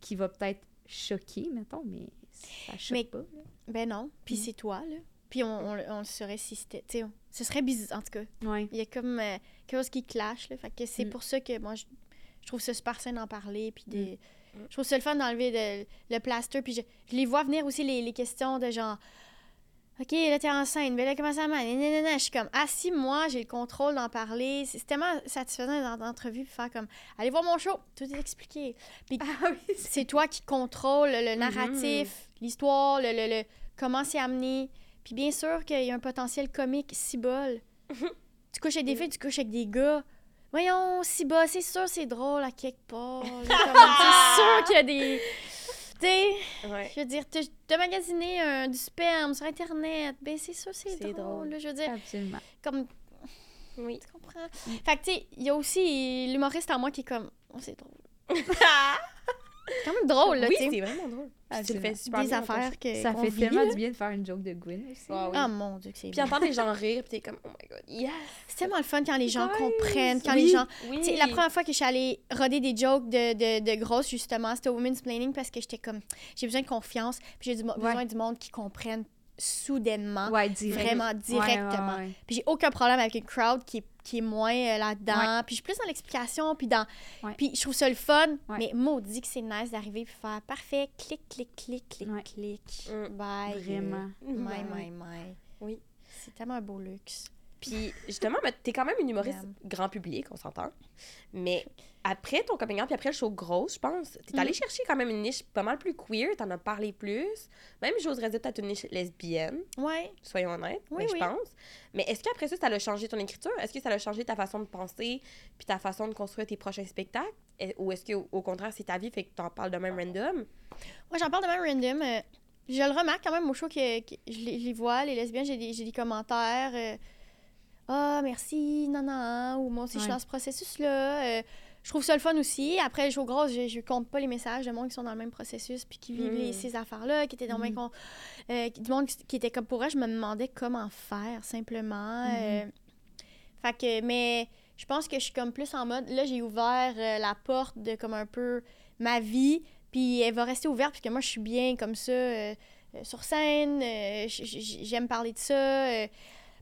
qui va peut-être choquer, mettons, mais ça choque Mais- pas. là. Ben non. Puis Mm. c'est toi, là. Puis on, on, on le saurait si c'était. Tu sais, ce serait bizarre, en tout cas. Ouais. Il y a comme euh, quelque chose qui clash, là. Fait que c'est Mm. pour ça que moi, je, je trouve ça super sain d'en parler. Puis des... Mm. Je trouve ça le fun d'enlever le, le plaster. Puis je, je les vois venir aussi, les, les questions de genre. OK, là, t'es enceinte. Mais là, comment ça va? Je suis comme, ah, si moi, j'ai le contrôle d'en parler. C'est tellement satisfaisant dans l'entrevue. Puis faire comme, allez voir mon show. Tout est expliqué. Puis Ah oui, c'est toi qui contrôle le narratif, l'histoire, le, le, le- comment c'est amené. Puis bien sûr qu'il y a un potentiel comique si bol. tu couches avec des filles, tu couches avec des gars. Voyons, si bas, c'est sûr c'est drôle à quelque part. c'est sûr qu'il y a des... Tu sais, Ouais. je veux dire, te, te magasiner un- du sperme sur Internet, ben c'est sûr c'est C'est drôle. drôle. là, je veux dire, Absolument. comme, Oui. tu comprends? Fait que, tu sais, il y a aussi l'humoriste en moi qui est comme, oh, c'est drôle. C'est quand même drôle, là, oui, c'est vraiment drôle. Ah, tu le fais super des bien affaires que Ça qu'on fait vit, tellement là. du bien de faire une joke de Gwyn aussi. Ah oui. Ah mon dieu que c'est Puis entendre les gens rire, puis t'es comme, oh my god, yes! C'est tellement le fun quand les gens comprennent, quand oui, les gens... Oui. Tu sais, la première fois que je suis allée roder des jokes de, de, de grosses, justement, c'était au Women's Planning parce que j'étais comme... J'ai besoin de confiance, puis j'ai du mo- besoin du monde qui comprenne soudainement, Ouais, direct. vraiment directement. ouais, ouais. Puis j'ai aucun problème avec une crowd qui est, qui est moins euh, là-dedans. Puis je suis plus dans l'explication, puis dans... Ouais. Puis je trouve ça le fun, Ouais. mais maudit que c'est nice d'arriver puis faire parfait, clic, clic, clic, clic, Ouais. clic. Mm. Bye. Vraiment. My, my, my. Oui. C'est tellement un beau luxe. Puis justement, t'es quand même une humoriste grand public, on s'entend. Mais après ton coming out, puis après le show grosse, je pense, t'es allé Mhm. chercher quand même une niche pas mal plus queer, t'en as parlé plus. Même, j'oserais dire, peut-être une niche lesbienne, Ouais. soyons honnêtes, Oui, mais oui. je pense. Mais est-ce qu'après ça, ça a changé ton écriture? Est-ce que ça a changé ta façon de penser, puis ta façon de construire tes prochains spectacles? Ou est-ce que au contraire, c'est ta vie, fait que t'en parles de même random? Moi, j'en parle de même random. euh, je le remarque quand même au show que, que je, les, je les vois, les lesbiennes, j'ai des, des commentaires. euh, Ah, merci, non, non. Ou moi aussi, je suis dans ce processus-là. euh, je trouve ça le fun aussi. Après, le show gros, je, je compte pas les messages de monde qui sont dans le même processus puis qui vivent Mm. les- ces affaires-là, qui étaient dans le même con- euh, qui- du monde qui était comme pour eux. Je me demandais comment faire, simplement. euh, fait que, mais je pense que je suis comme plus en mode. Là, j'ai ouvert euh, la porte de comme un peu ma vie, puis elle va rester ouverte parce que moi, je suis bien comme ça sur scène. J'aime parler de ça.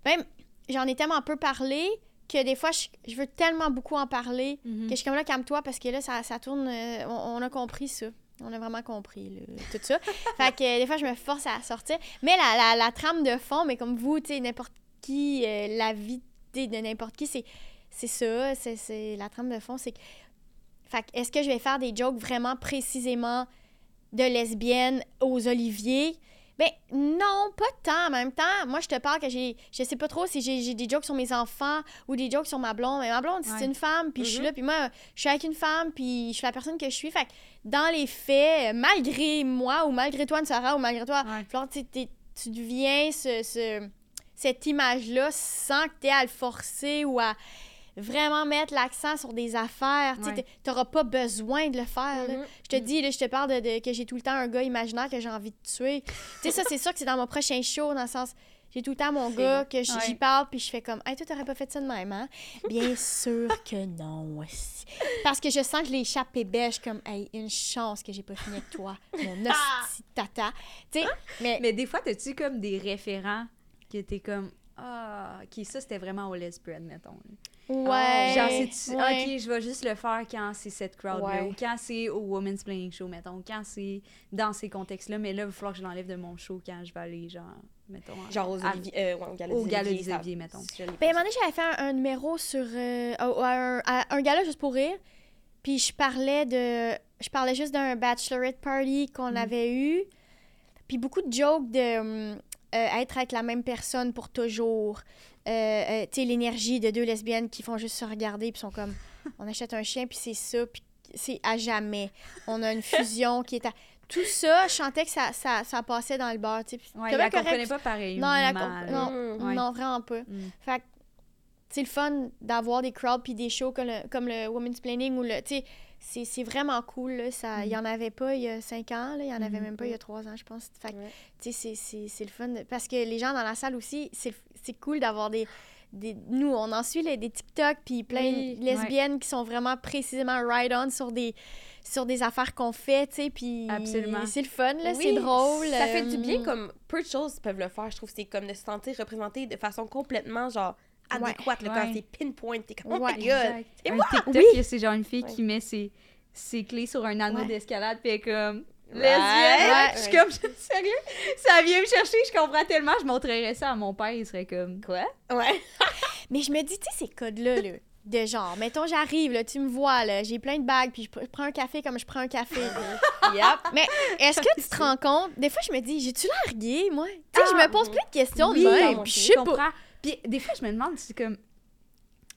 même, j'en ai tellement peu parlé que des fois, je, je veux tellement beaucoup en parler Mhm. que je suis comme là, calme-toi parce que là, ça, ça tourne. euh, on, on a compris ça. On a vraiment compris tout ça. fait que euh, des fois, je me force à sortir. Mais la, la, la trame de fond, mais comme vous, tu sais, n'importe qui, euh, la vie de n'importe qui, c'est c'est ça. C'est la trame de fond, c'est que. Fait que est-ce que je vais faire des jokes vraiment précisément de lesbiennes aux oliviers? Ben non, pas tant. En même temps, moi, je te parle que j'ai. Je sais pas trop si j'ai des jokes sur mes enfants ou des jokes sur ma blonde. Mais ma blonde, c'est une femme, puis je suis Mhm. là, puis moi, je suis avec une femme, puis je suis la personne que je suis. Fait que dans les faits, malgré moi ou malgré toi, Sarah, ou malgré toi, Ouais. Flore, tu deviens ce, ce- cette image-là sans que tu aies à le forcer ou à vraiment mettre l'accent sur des affaires. Tu n'auras pas besoin de le faire. Mhm. Je te dis, là, je te parle de, de- que j'ai tout le temps un gars imaginaire que j'ai envie de tuer. tu sais, ça, c'est sûr que c'est dans mon prochain show, dans le sens. J'ai tout le temps mon gars que Ouais. j'y parle, puis je fais comme, hey, toi, t'aurais pas fait ça de même, hein? Bien sûr que non. aussi. Parce que je sens que je l'ai échappé bêche, comme, hey, une chance que j'ai pas fini avec toi, mon hostie de tata. Tu sais, mais Mais des fois, t'as-tu comme des référents que t'es comme Ah, ok, ça c'était vraiment au lesbian, mettons. Ouais. Genre, ouais. ok, je vais juste le faire quand c'est cette crowd-là, Ouais. ou quand c'est au Women's Playing Show, mettons, ou quand c'est dans ces contextes-là, mais là, il va falloir que je l'enlève de mon show quand je vais aller, genre, mettons. Genre aux à- oliviers, euh, ouais, au gala au des gala des oliviers, mettons. Ben, à un moment donné, j'avais fait un, un numéro sur. euh, un, un gala juste pour rire. Puis je parlais de. Je parlais juste d'un bachelorette party qu'on Mm. avait eu. Puis beaucoup de jokes de. Euh, être avec la même personne pour toujours. Euh, euh, tu sais, l'énergie de deux lesbiennes qui font juste se regarder puis sont comme, on achète un chien puis c'est ça, puis c'est à jamais. On a une fusion qui est à... Tout ça, je sentais que ça, ça, ça passait dans le bar, tu sais. Ouais, la comprenait pas pareil. Non, la non, Mm. Ouais. non, vraiment pas. Mm. Fait que c'est le fun d'avoir des crowds puis des shows comme le, comme le Women's Planning ou le. Tu sais, c'est- vraiment cool. Là, ça, Il y en avait pas il y a cinq ans, là, il y en avait Mhm. même pas il y a trois ans, je pense. Fait Ouais. c'est- le fun. de- Parce que les gens dans la salle aussi, c'est cool d'avoir des, des. Nous, on en suit là, des TikTok puis plein Oui, de lesbiennes qui sont vraiment précisément ride-on sur des sur des affaires qu'on fait, tu sais, puis Absolument. c'est le fun, là, Oui, c'est drôle. Ça fait du euh, bien comme peu de choses peuvent le faire. Je trouve que c'est comme de se sentir représenté de façon complètement genre adéquate. là, quand c'est pinpoint, t'es comme oh Ouais, my god. Et un moi, TikTok, oui. c'est genre une fille qui met ses, ses clés sur un anneau d'escalade, puis elle est comme. Lesbienne! Je suis comme, sérieux? Ça vient me chercher, je comprends tellement, je montrerais ça à mon père, il serait comme, quoi? Ouais. Mais je me dis, tu sais, ces codes-là, là, de genre, mettons, j'arrive, là, tu me vois, là, j'ai plein de bagues, puis je, pr- je prends un café comme je prends un café. Yep. Mais est-ce que tu te rends compte? Des fois, je me dis, j'ai-tu l'air gay, moi? Tu sais, je Ah, me pose plein de questions Oui, de même, puis je sais Je pas. Puis des fois, je me demande, c'est comme.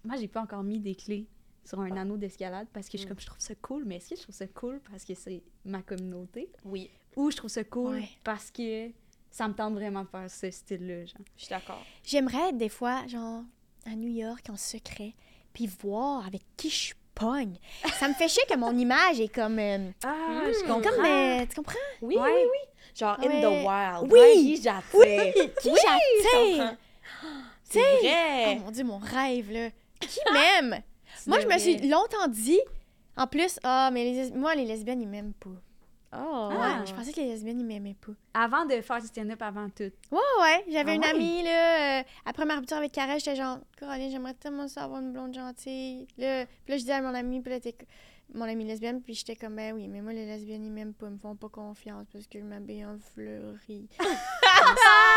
Moi, j'ai pas encore mis des clés sur un anneau d'escalade parce que je, suis Mm. comme, je trouve ça cool, mais est-ce que je trouve ça cool parce que c'est ma communauté? Oui, ou je trouve ça cool Ouais. parce que ça me tente vraiment de faire ce style-là, genre. je suis d'accord. J'aimerais être des fois, genre, à New York, en secret, puis voir avec qui je pogne. Ça me fait chier que mon image est comme... euh, Ah, je comme comprends. euh, tu comprends? Oui, Ouais. oui, oui. Genre in the wild. Oui. Ouais, j'attire. Oui! Qui Je j'attire? C'est Oh vrai. mon Dieu, mon rêve, là. Qui m'aime? Moi, je me suis longtemps dit... En plus, ah, mais les, moi, les lesbiennes, ils m'aiment pas. Oh, Ouais, Ah. je pensais que les lesbiennes, ils m'aimaient pas. Avant de faire du stand-up, avant tout. Ouais, ouais. J'avais Ah une ouais? amie, là. euh, après ma rupture avec Karel, j'étais genre, Coraline, j'aimerais tellement ça avoir une blonde gentille. Là, puis là, je disais à mon amie, puis là, t'es co- mon amie lesbienne, puis j'étais comme, ben oui, mais moi, les lesbiennes, ils m'aiment pas, ils me font pas confiance parce que je m'habille en fleurie. mais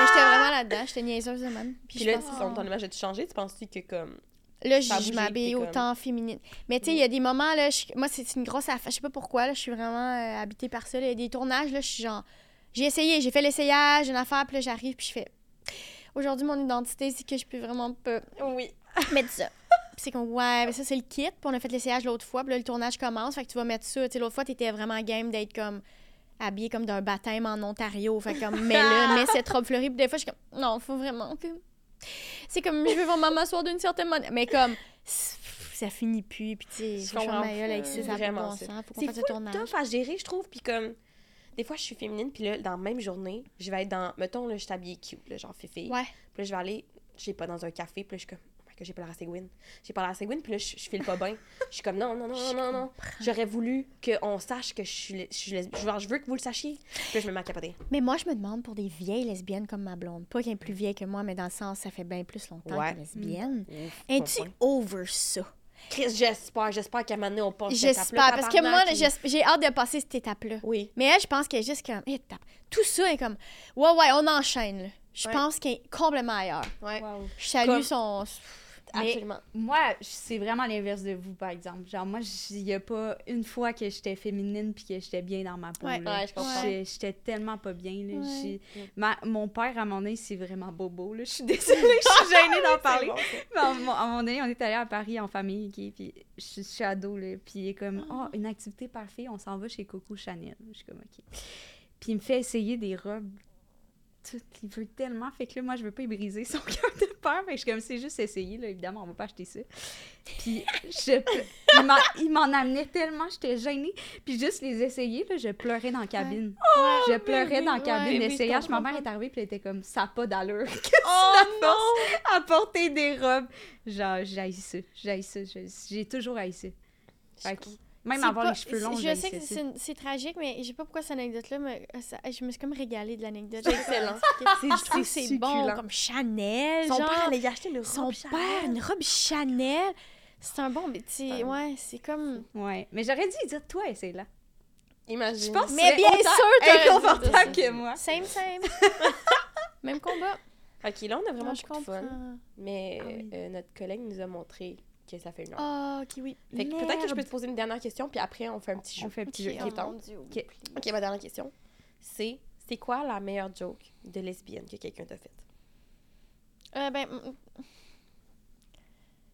j'étais vraiment là-dedans, j'étais niaiseuse de même. Puis là, pense- si ton, ton image a changé, tu penses-tu que comme. Là, je, m'habille comme- autant féminine. Mais tu sais, il y a des moments, là, je- moi, c'est une grosse affaire. Je sais pas pourquoi, là, je suis vraiment euh, habitée par ça. Il y a des tournages, là, je suis genre. J'ai essayé, j'ai fait l'essayage, une affaire, puis là, j'arrive, puis je fais. Aujourd'hui, mon identité, c'est que je peux vraiment pas Oui. mettre ça. Puis c'est comme, ouais, mais ça, c'est le kit. Puis on a fait l'essayage l'autre fois, puis là, le tournage commence. Fait que tu vas mettre ça. Tu sais, l'autre fois, t'étais vraiment game d'être comme habillée comme d'un baptême en Ontario. Fait que comme, mets là, mets cette robe fleurie. Puis des fois, je suis comme, non, faut vraiment que. C'est comme, je veux vraiment m'asseoir d'une certaine manière. Mais comme, ça finit plus. Puis tu sais, Je gueule avec ça, vraiment bon sens. Faut qu'on fasse le tournage. tough à gérer, je trouve. Puis comme, des fois, je suis féminine, puis là, dans la même journée, je vais être dans. Mettons, là, je suis habillée cute, là, genre féfé. Ouais. Puis là, je vais aller, je sais pas, dans un café, puis là, je suis comme, god, j'ai l'air assez Gwyn. J'ai l'air assez Gwyn, puis là, je, je file pas bien. Je suis comme, non, non, non, non, non, non. J'aurais voulu qu'on sache que je suis, les- je suis lesbienne. Je veux que vous le sachiez. Puis là, je me mets à capoter. Mais moi, je me demande pour des vieilles lesbiennes comme ma blonde. Pas qu'elle est plus vieille que moi, mais dans le sens, ça fait bien plus longtemps Ouais. est lesbienne. Ouf, Es-tu over ça? Chris, j'espère, j'espère qu'à un moment donné, on passe cette J'espère. étape-là, Parce que moi, j'ai hâte de passer cette étape-là. Oui. Mais elle, je pense qu'elle est juste comme. étape. Tout ça est comme. Ouais, ouais, on enchaîne, là. Je Ouais. pense qu'elle est complètement ailleurs. Ouais. Wow. Je salue Comme- son. Mais- Absolument. Moi, c'est vraiment l'inverse de vous, par exemple. Genre, moi, il y a pas une fois que j'étais féminine puis que j'étais bien dans ma peau. Ouais. là. Ouais, je comprends. J'étais- tellement pas bien. Là. Ouais. Mm. Ma- mon père, à mon donné, c'est vraiment bobo. Là. Je suis désolée, je suis gênée d'en parler. bon. Mais à un moment- à moment donné, on est allé à Paris en famille, ok, puis je, suis- je suis ado, là, puis il est comme, oh, une activité parfaite, on s'en va chez Coco Chanel. Je suis comme, ok. Puis il me fait essayer des robes. Tout, il veut tellement, fait que là, moi, je veux pas y briser son cœur de peur, fait que je suis comme, c'est juste essayer, là, évidemment, on va pas acheter ça. Puis je, il m'en- amenait tellement, j'étais gênée, puis juste les essayer, là, je pleurais dans la cabine. je pleurais dans la cabine ouais, d'essayage. Ma mère est arrivée, puis elle était comme, ça a pas d'allure Oh non! à porter des robes? Genre, j'ai ça. J'ai ça. j'ai- toujours haï ça. Fait que même C'est avoir pas- les cheveux longs, Je sais que c'est c'est tragique, mais je sais pas pourquoi cette anecdote-là, mais euh, ça- je me suis comme régalée de l'anecdote. C'est excellent. C'est- je trouve que c'est bon, comme Chanel. Son genre. père allait y acheter une robe Son Chanel. père, une robe Chanel. C'est un bon, mais tu sais, Ouais. c'est comme. Ouais. Mais j'aurais dû dire, toi, essaye là. Imagine. Je pense que Mais c'est bien sûr, inconfortable que moi. Same, same. Même combat. Ok, là, on a vraiment Non, je beaucoup de fun. Mais Ah oui. euh, notre collègue nous a montré que ça fait une heure. Ah, ok, oui. Fait que peut-être que je peux te poser une dernière question, puis après, on fait un petit jeu. On fait un petit jeu. oh bon. mon Dieu. Ok. Ok, ma dernière question, c'est C'est quoi la meilleure joke de lesbienne que quelqu'un t'a faite? Euh, ben. mm,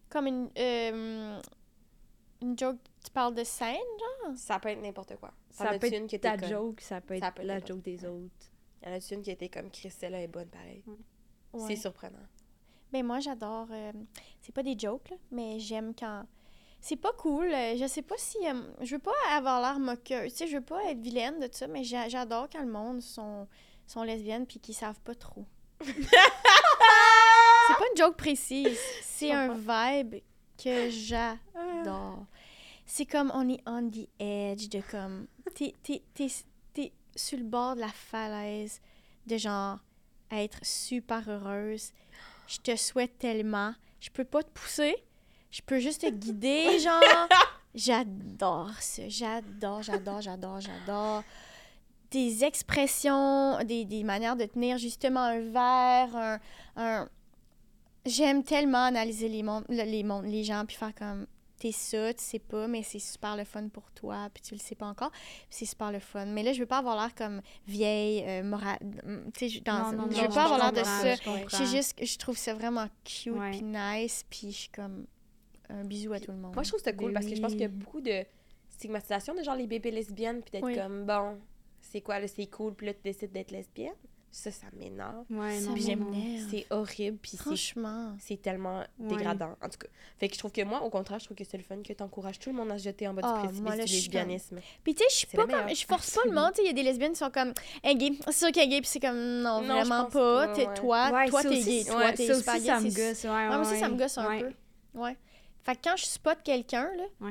Comme une. euh, une joke, tu parles de scène? Ça peut être n'importe quoi. Ça peut être une qui était ta joke, ça peut être Ça peut être la joke des autres. Y en a-tu une qui était comme Chris, celle-là est bonne pareil? Ouais. C'est surprenant. Ben moi j'adore. euh, c'est pas des jokes là, mais j'aime quand. C'est pas cool. euh, je sais pas si. euh, je veux pas avoir l'air moqueuse. Tu sais, je veux pas être vilaine de ça, mais j'a- j'adore quand le monde sont, sont lesbiennes puis qu'ils savent pas trop. c'est pas une joke précise. C'est un vibe que j'adore. C'est comme on est on the edge de comme. T'es sur le bord de la falaise de genre être super heureuse. Je te souhaite tellement. Je peux pas te pousser. Je peux juste te guider, genre. J'adore ça. J'adore, j'adore, j'adore, j'adore. Des expressions, des, des manières de tenir justement un verre, un. un- J'aime tellement analyser les, mondes, le- les, mondes, les gens, puis faire comme. T'es ça, tu sais pas, mais c'est super le fun pour toi, puis tu le sais pas encore, puis c'est super le fun. Mais là, je veux pas avoir l'air comme vieille, euh, morale. Tu sais, je- dans- Non, non, je non, veux pas avoir l'air de ça. je juste trouve ça vraiment cute puis nice, puis je suis comme un bisou à tout le monde. Moi, je trouve ça cool parce que je pense qu'il y a beaucoup de stigmatisation de genre les bébés lesbiennes, puis d'être Oui. comme, bon, c'est quoi, là, c'est cool, puis là, tu décides d'être lesbienne. Ça, ça m'énerve. Ouais, Ça m'énerve. C'est horrible, puis c'est Franchement. c'est tellement Ouais. dégradant, en tout cas. Fait que je trouve que moi, au contraire, je trouve que c'est le fun que t'encourages tout le monde à se jeter en bas Ah, du précipice moi, là, du lesbianisme. Puis tu sais, je suis pas comme je force pas le monde, il y a des lesbiennes qui sont comme hey, gay, c'est sûr qu'elle est gay, puis c'est comme non, Non, vraiment pas, pas, ouais. toi, Ouais, toi t'es gay, toi t'es super aussi, gay, ça me c'est- gosse. Moi aussi, ça me gosse un peu. Ouais. Fait que quand je spot quelqu'un, là,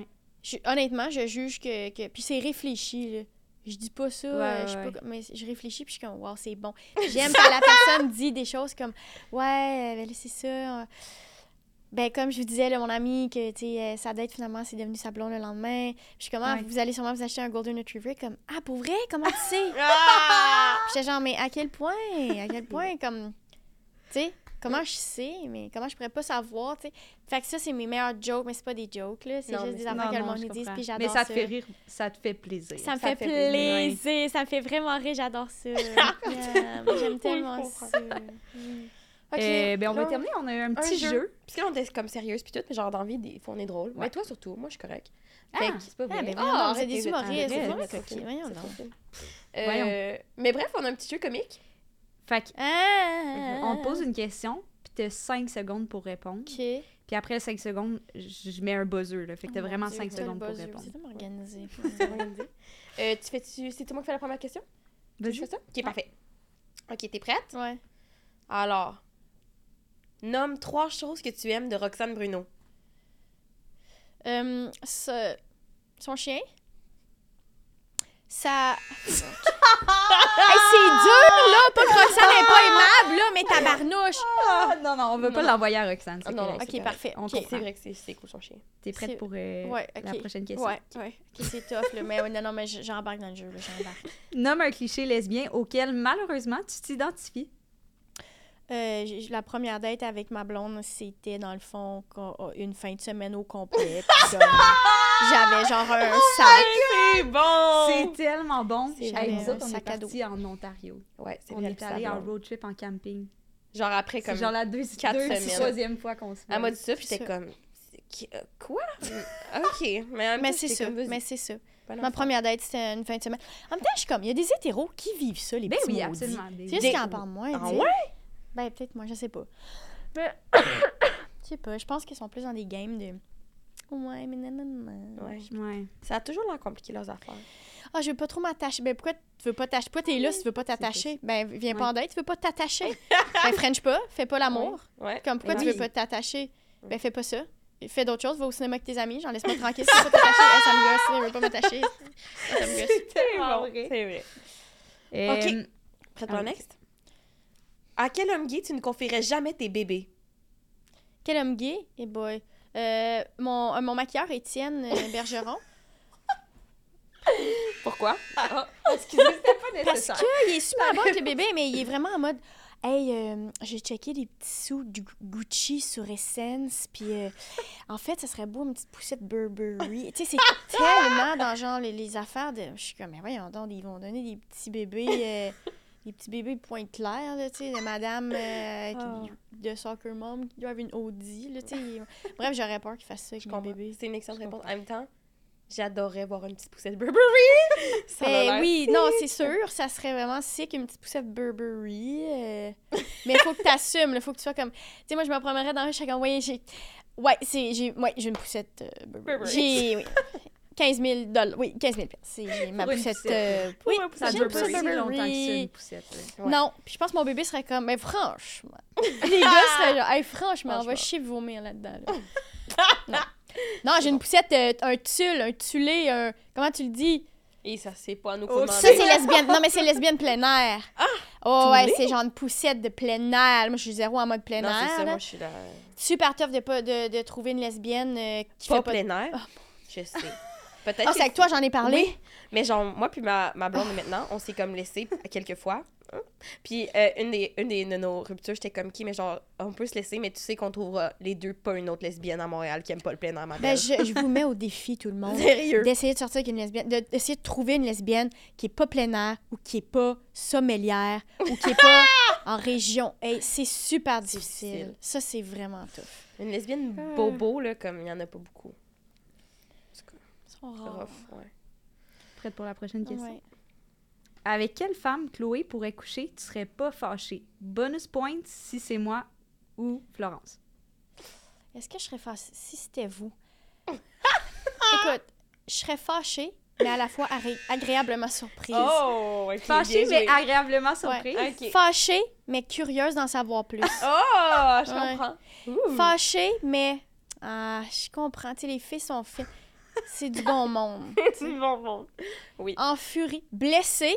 honnêtement, je juge que. que puis c'est réfléchi, là. Je dis pas ça, Ouais, euh, je ouais. pas mais je réfléchis, puis je suis comme, wow, c'est bon. J'aime quand la personne dit des choses comme, ouais, euh, ben c'est ça. euh, Ben, comme je vous disais, là, mon ami, que, tu sa date, finalement, c'est devenu sa blonde le lendemain. Je suis comme, ah, Ouais. vous allez sûrement vous acheter un Golden Retriever. Comme, ah, pour vrai? Comment tu sais? Ah! J'étais genre, mais à quel point? À quel point, comme, tu sais, comment je sais, mais comment je pourrais pas savoir, tu sais? Fait que ça, c'est mes meilleurs jokes, mais c'est pas des jokes, là. C'est juste des affaires que le monde je nous dit, puis j'adore Mais ça. ça te fait rire, ça te fait plaisir. Ça me Ça fait, fait plaisir. plaisir, ça me fait vraiment rire, j'adore ça. Yeah, J'aime tellement ça. Mm. Ok, Euh, ben, on va terminer. On a eu un petit jeu. jeu. Puis là, on était comme sérieuse, puis tout, mais genre d'envie, des fois, on est drôle. Ouais. Mais toi, surtout, moi, je suis correct. Ah, c'est pas vrai. Ah, ben Ah, c'est arrête, des t'es- humoristes. c'est vrai, ok, trop voyons. Euh, mais bref, on a un petit jeu comique. Fait que, Ah! on te pose une question, puis t'as 5 secondes pour répondre. Ok. Puis après 5 secondes, je mets un buzzer. Là. Fait que t'as Oh vraiment Dieu, 5 t'as le secondes pour répondre. C'est organisé. Euh, tu fais-tu... C'est toi qui fais la première question? Tu Vas-y. fais ça? Ok, parfait. Ok, t'es prête? ouais. Alors, nomme trois choses que tu aimes de Roxane Bruno. Euh, ce- Son chien. Ça. hey, c'est dur, là! Pas que Roxane n'est pas aimable, là, mais tabarnouche! Ah, non, non, on veut pas l'envoyer à Roxane. Ah, non, non, Ok, correct. parfait. On ok. comprend. C'est vrai que c'est- c'est cool son chien. T'es prête pour euh, Ouais, la prochaine question? Ouais, ouais. Ok, c'est tough, là. Mais ouais, non, non, mais j'embarque dans le jeu, là. J'embarque. Nomme un cliché lesbien auquel, malheureusement, tu t'identifies. Euh, la première date avec ma blonde, c'était dans le fond oh, une fin de semaine au complet. J'avais genre un sac. C'est bon! C'est tellement bon. Vrai. nous autres, on est partis en Ontario. Ouais, c'est On est allé en road trip en camping. Genre après, comme... genre la deux, quatre deux semaines. troisième fois qu'on se Elle m'a voit. dit ça, puis C'est j'étais comme... Quoi? ok. Mais, c'est ça, comme, mais c'est ça. Ma enfant. première date, c'était une fin de semaine. En même temps, je suis comme, il y a des hétéros qui vivent ça, les Ben petits oui, maudits. absolument. C'est juste qu'ils en parlent moins. Ah ouais? Ben, peut-être moi, je sais pas. Mais, je sais pas, je pense qu'ils sont plus dans des games de... Ouais, mais nanana. Ouais. Ouais. Ça a toujours l'air compliqué, leurs affaires. Ah, je veux pas trop m'attacher. Ben, pourquoi tu veux pas t'attacher? Pourquoi t'es là si tu veux pas t'attacher? Ben, viens pas en date, tu veux pas t'attacher. ben, French pas, fais pas l'amour. Ouais. Comme, pourquoi tu veux pas t'attacher? Ben, fais pas ça. Fais d'autres choses, va au cinéma avec tes amis, j'en laisse-moi tranquille. Si tu veux pas t'attacher, Eh, ça me gosse, je veux pas m'attacher. Ça me gosse. C'est bon. vrai. C'est vrai. Euh, Ok. Prête pour Ah, le next? À quel homme gay tu ne confierais jamais tes bébés? Quel homme gay? Eh boy. Euh, mon, euh, mon maquilleur, Étienne euh, Bergeron. Pourquoi? Excusez, c'était pas Parce nécessaire. qu'il est super bon avec le bébé, mais il est vraiment en mode Hey, euh, j'ai checké des petits sous du Gucci sur Essence, puis euh, en fait, ça serait beau une petite poussette Burberry. tu sais, c'est tellement dans genre les, les affaires de. Je suis comme, mais voyons donc, ils vont donner des petits bébés. euh, des petits bébés pointe claire, là, tu sais, madame euh, qui- Ah. de soccer mom qui doivent une Audi, là, tu sais. Bref, j'aurais peur qu'ils fassent ça avec Je mon comprends. bébé. C'est une excellente réponse. En même temps, j'adorerais voir une petite poussette Burberry. Ça Ben oui, non, c'est sûr, ça serait vraiment sick, une petite poussette Burberry. euh, Mais il faut que tu assumes, il faut que tu sois comme. Tu sais, moi, je me promènerais dans la rue, comme, ouais, j'ai. Ouais, c'est. J'ai ouais, j'ai une poussette euh, Burberry. Burberry. J'ai. Oui. 15 000 dollars. Oui, 15 000 C'est ma poussette. euh, oui, Ça dure pas si longtemps que ça, une poussette. Ouais. Non, puis je pense que mon bébé serait comme, mais franchement. Les gars seraient genre, hey, franchement, on va chier vomir là-dedans. là. non. Non, j'ai une poussette, euh, un tulle, un tulle, un. Comment tu le dis? Et ça, c'est pas à nous Oh, Ça, c'est lesbienne. Non, mais c'est lesbienne plein air. Ah! Oh, ouais, c'est genre une poussette de plein air. Moi, je suis zéro en mode plein Non, air. c'est ça, moi, je suis là. Super tough de, pas, de, de trouver une lesbienne euh, qui Pas fait pas. plein air? Je sais. Peut-être Ah, que c'est avec toi, j'en ai parlé. Oui, mais genre, moi puis ma, ma blonde, maintenant, on s'est comme laissé quelques fois. Hein? Puis euh, une, des, une des, de nos ruptures, j'étais comme qui, mais genre, on peut se laisser, mais tu sais qu'on trouvera les deux pas une autre lesbienne à Montréal qui aime pas le plein air, ma Ben, belle. je, je vous mets au défi, tout le monde. Sérieux? D'essayer de sortir avec une lesbienne, de- d'essayer de trouver une lesbienne qui est pas plein air ou qui est pas sommelière ou qui est pas en région. Hey, c'est super difficile. Difficile. Ça, c'est vraiment tough. Une lesbienne bobo, là, comme il y en a pas beaucoup. C'est Ils sont c'est rares. rough, ouais. Prête pour la prochaine question? Ouais. Avec quelle femme Chloé pourrait coucher, tu serais pas fâchée? Bonus point si c'est moi ou Florence. Est-ce que je serais fâchée si c'était vous? Écoute, je serais fâchée, mais à la fois agré- agréablement surprise. Oh, ok, Fâchée, bien mais agréablement surprise. Ouais. Fâchée, mais curieuse d'en savoir plus. Oh, je Ouais. comprends. Ouh. Fâchée, mais. Ah, je comprends. Tu sais, les filles sont faites. C'est du bon monde. C'est bon, bon. Oui. En furie. Blessée,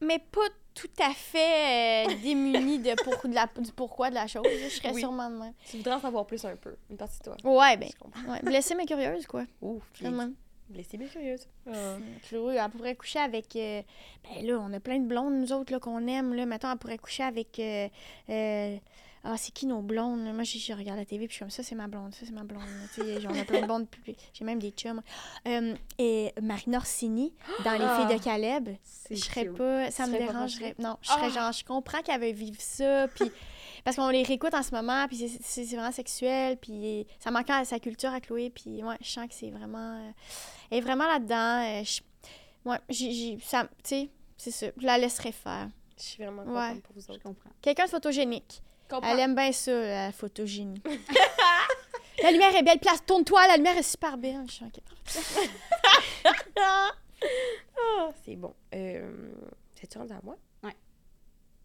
mais pas tout à fait euh, démunie de pour, de la, du pourquoi de la chose. Je serais Oui. sûrement de même. Tu voudrais en savoir plus un peu, une partie de toi. Ouais, ben. Ouais, blessée, mais curieuse, quoi. Puis Vraiment. blessée, bien curieuse. Chloé, elle pourrait coucher avec. euh, ben là, on a plein de blondes, nous autres, là, qu'on aime. Là. Mettons, elle pourrait coucher avec. euh, ah, c'est qui nos blondes? Moi, je, je regarde la TV, puis je suis comme ça, c'est ma blonde, ça, c'est ma blonde. là. Tu sais, j'en ai plein de blondes, j'ai même des chums. Euh, et Marina Orsini, dans Les Ah. filles de Caleb, C'est je serais cute. pas. Ça me dérangerait. Non, je serais Ah. genre, je comprends qu'elle veut vivre ça, puis. Parce qu'on les réécoute en ce moment, puis c'est- c'est c'est vraiment sexuel, puis ça manque à sa culture à Chloé, puis ouais, je sens que c'est vraiment. euh, elle est vraiment là-dedans. euh, je- ouais, j'ai. Tu sais, c'est ça. Je la laisserais faire. Je suis vraiment Ouais. contente pour vous Je autres. comprends. Quelqu'un de photogénique. Comprends. Elle aime bien ça, la photogénie. la lumière est belle, place, tourne-toi, la lumière est super belle. Je suis ok. Ah, c'est bon. Euh, C'est-tu rendu à moi?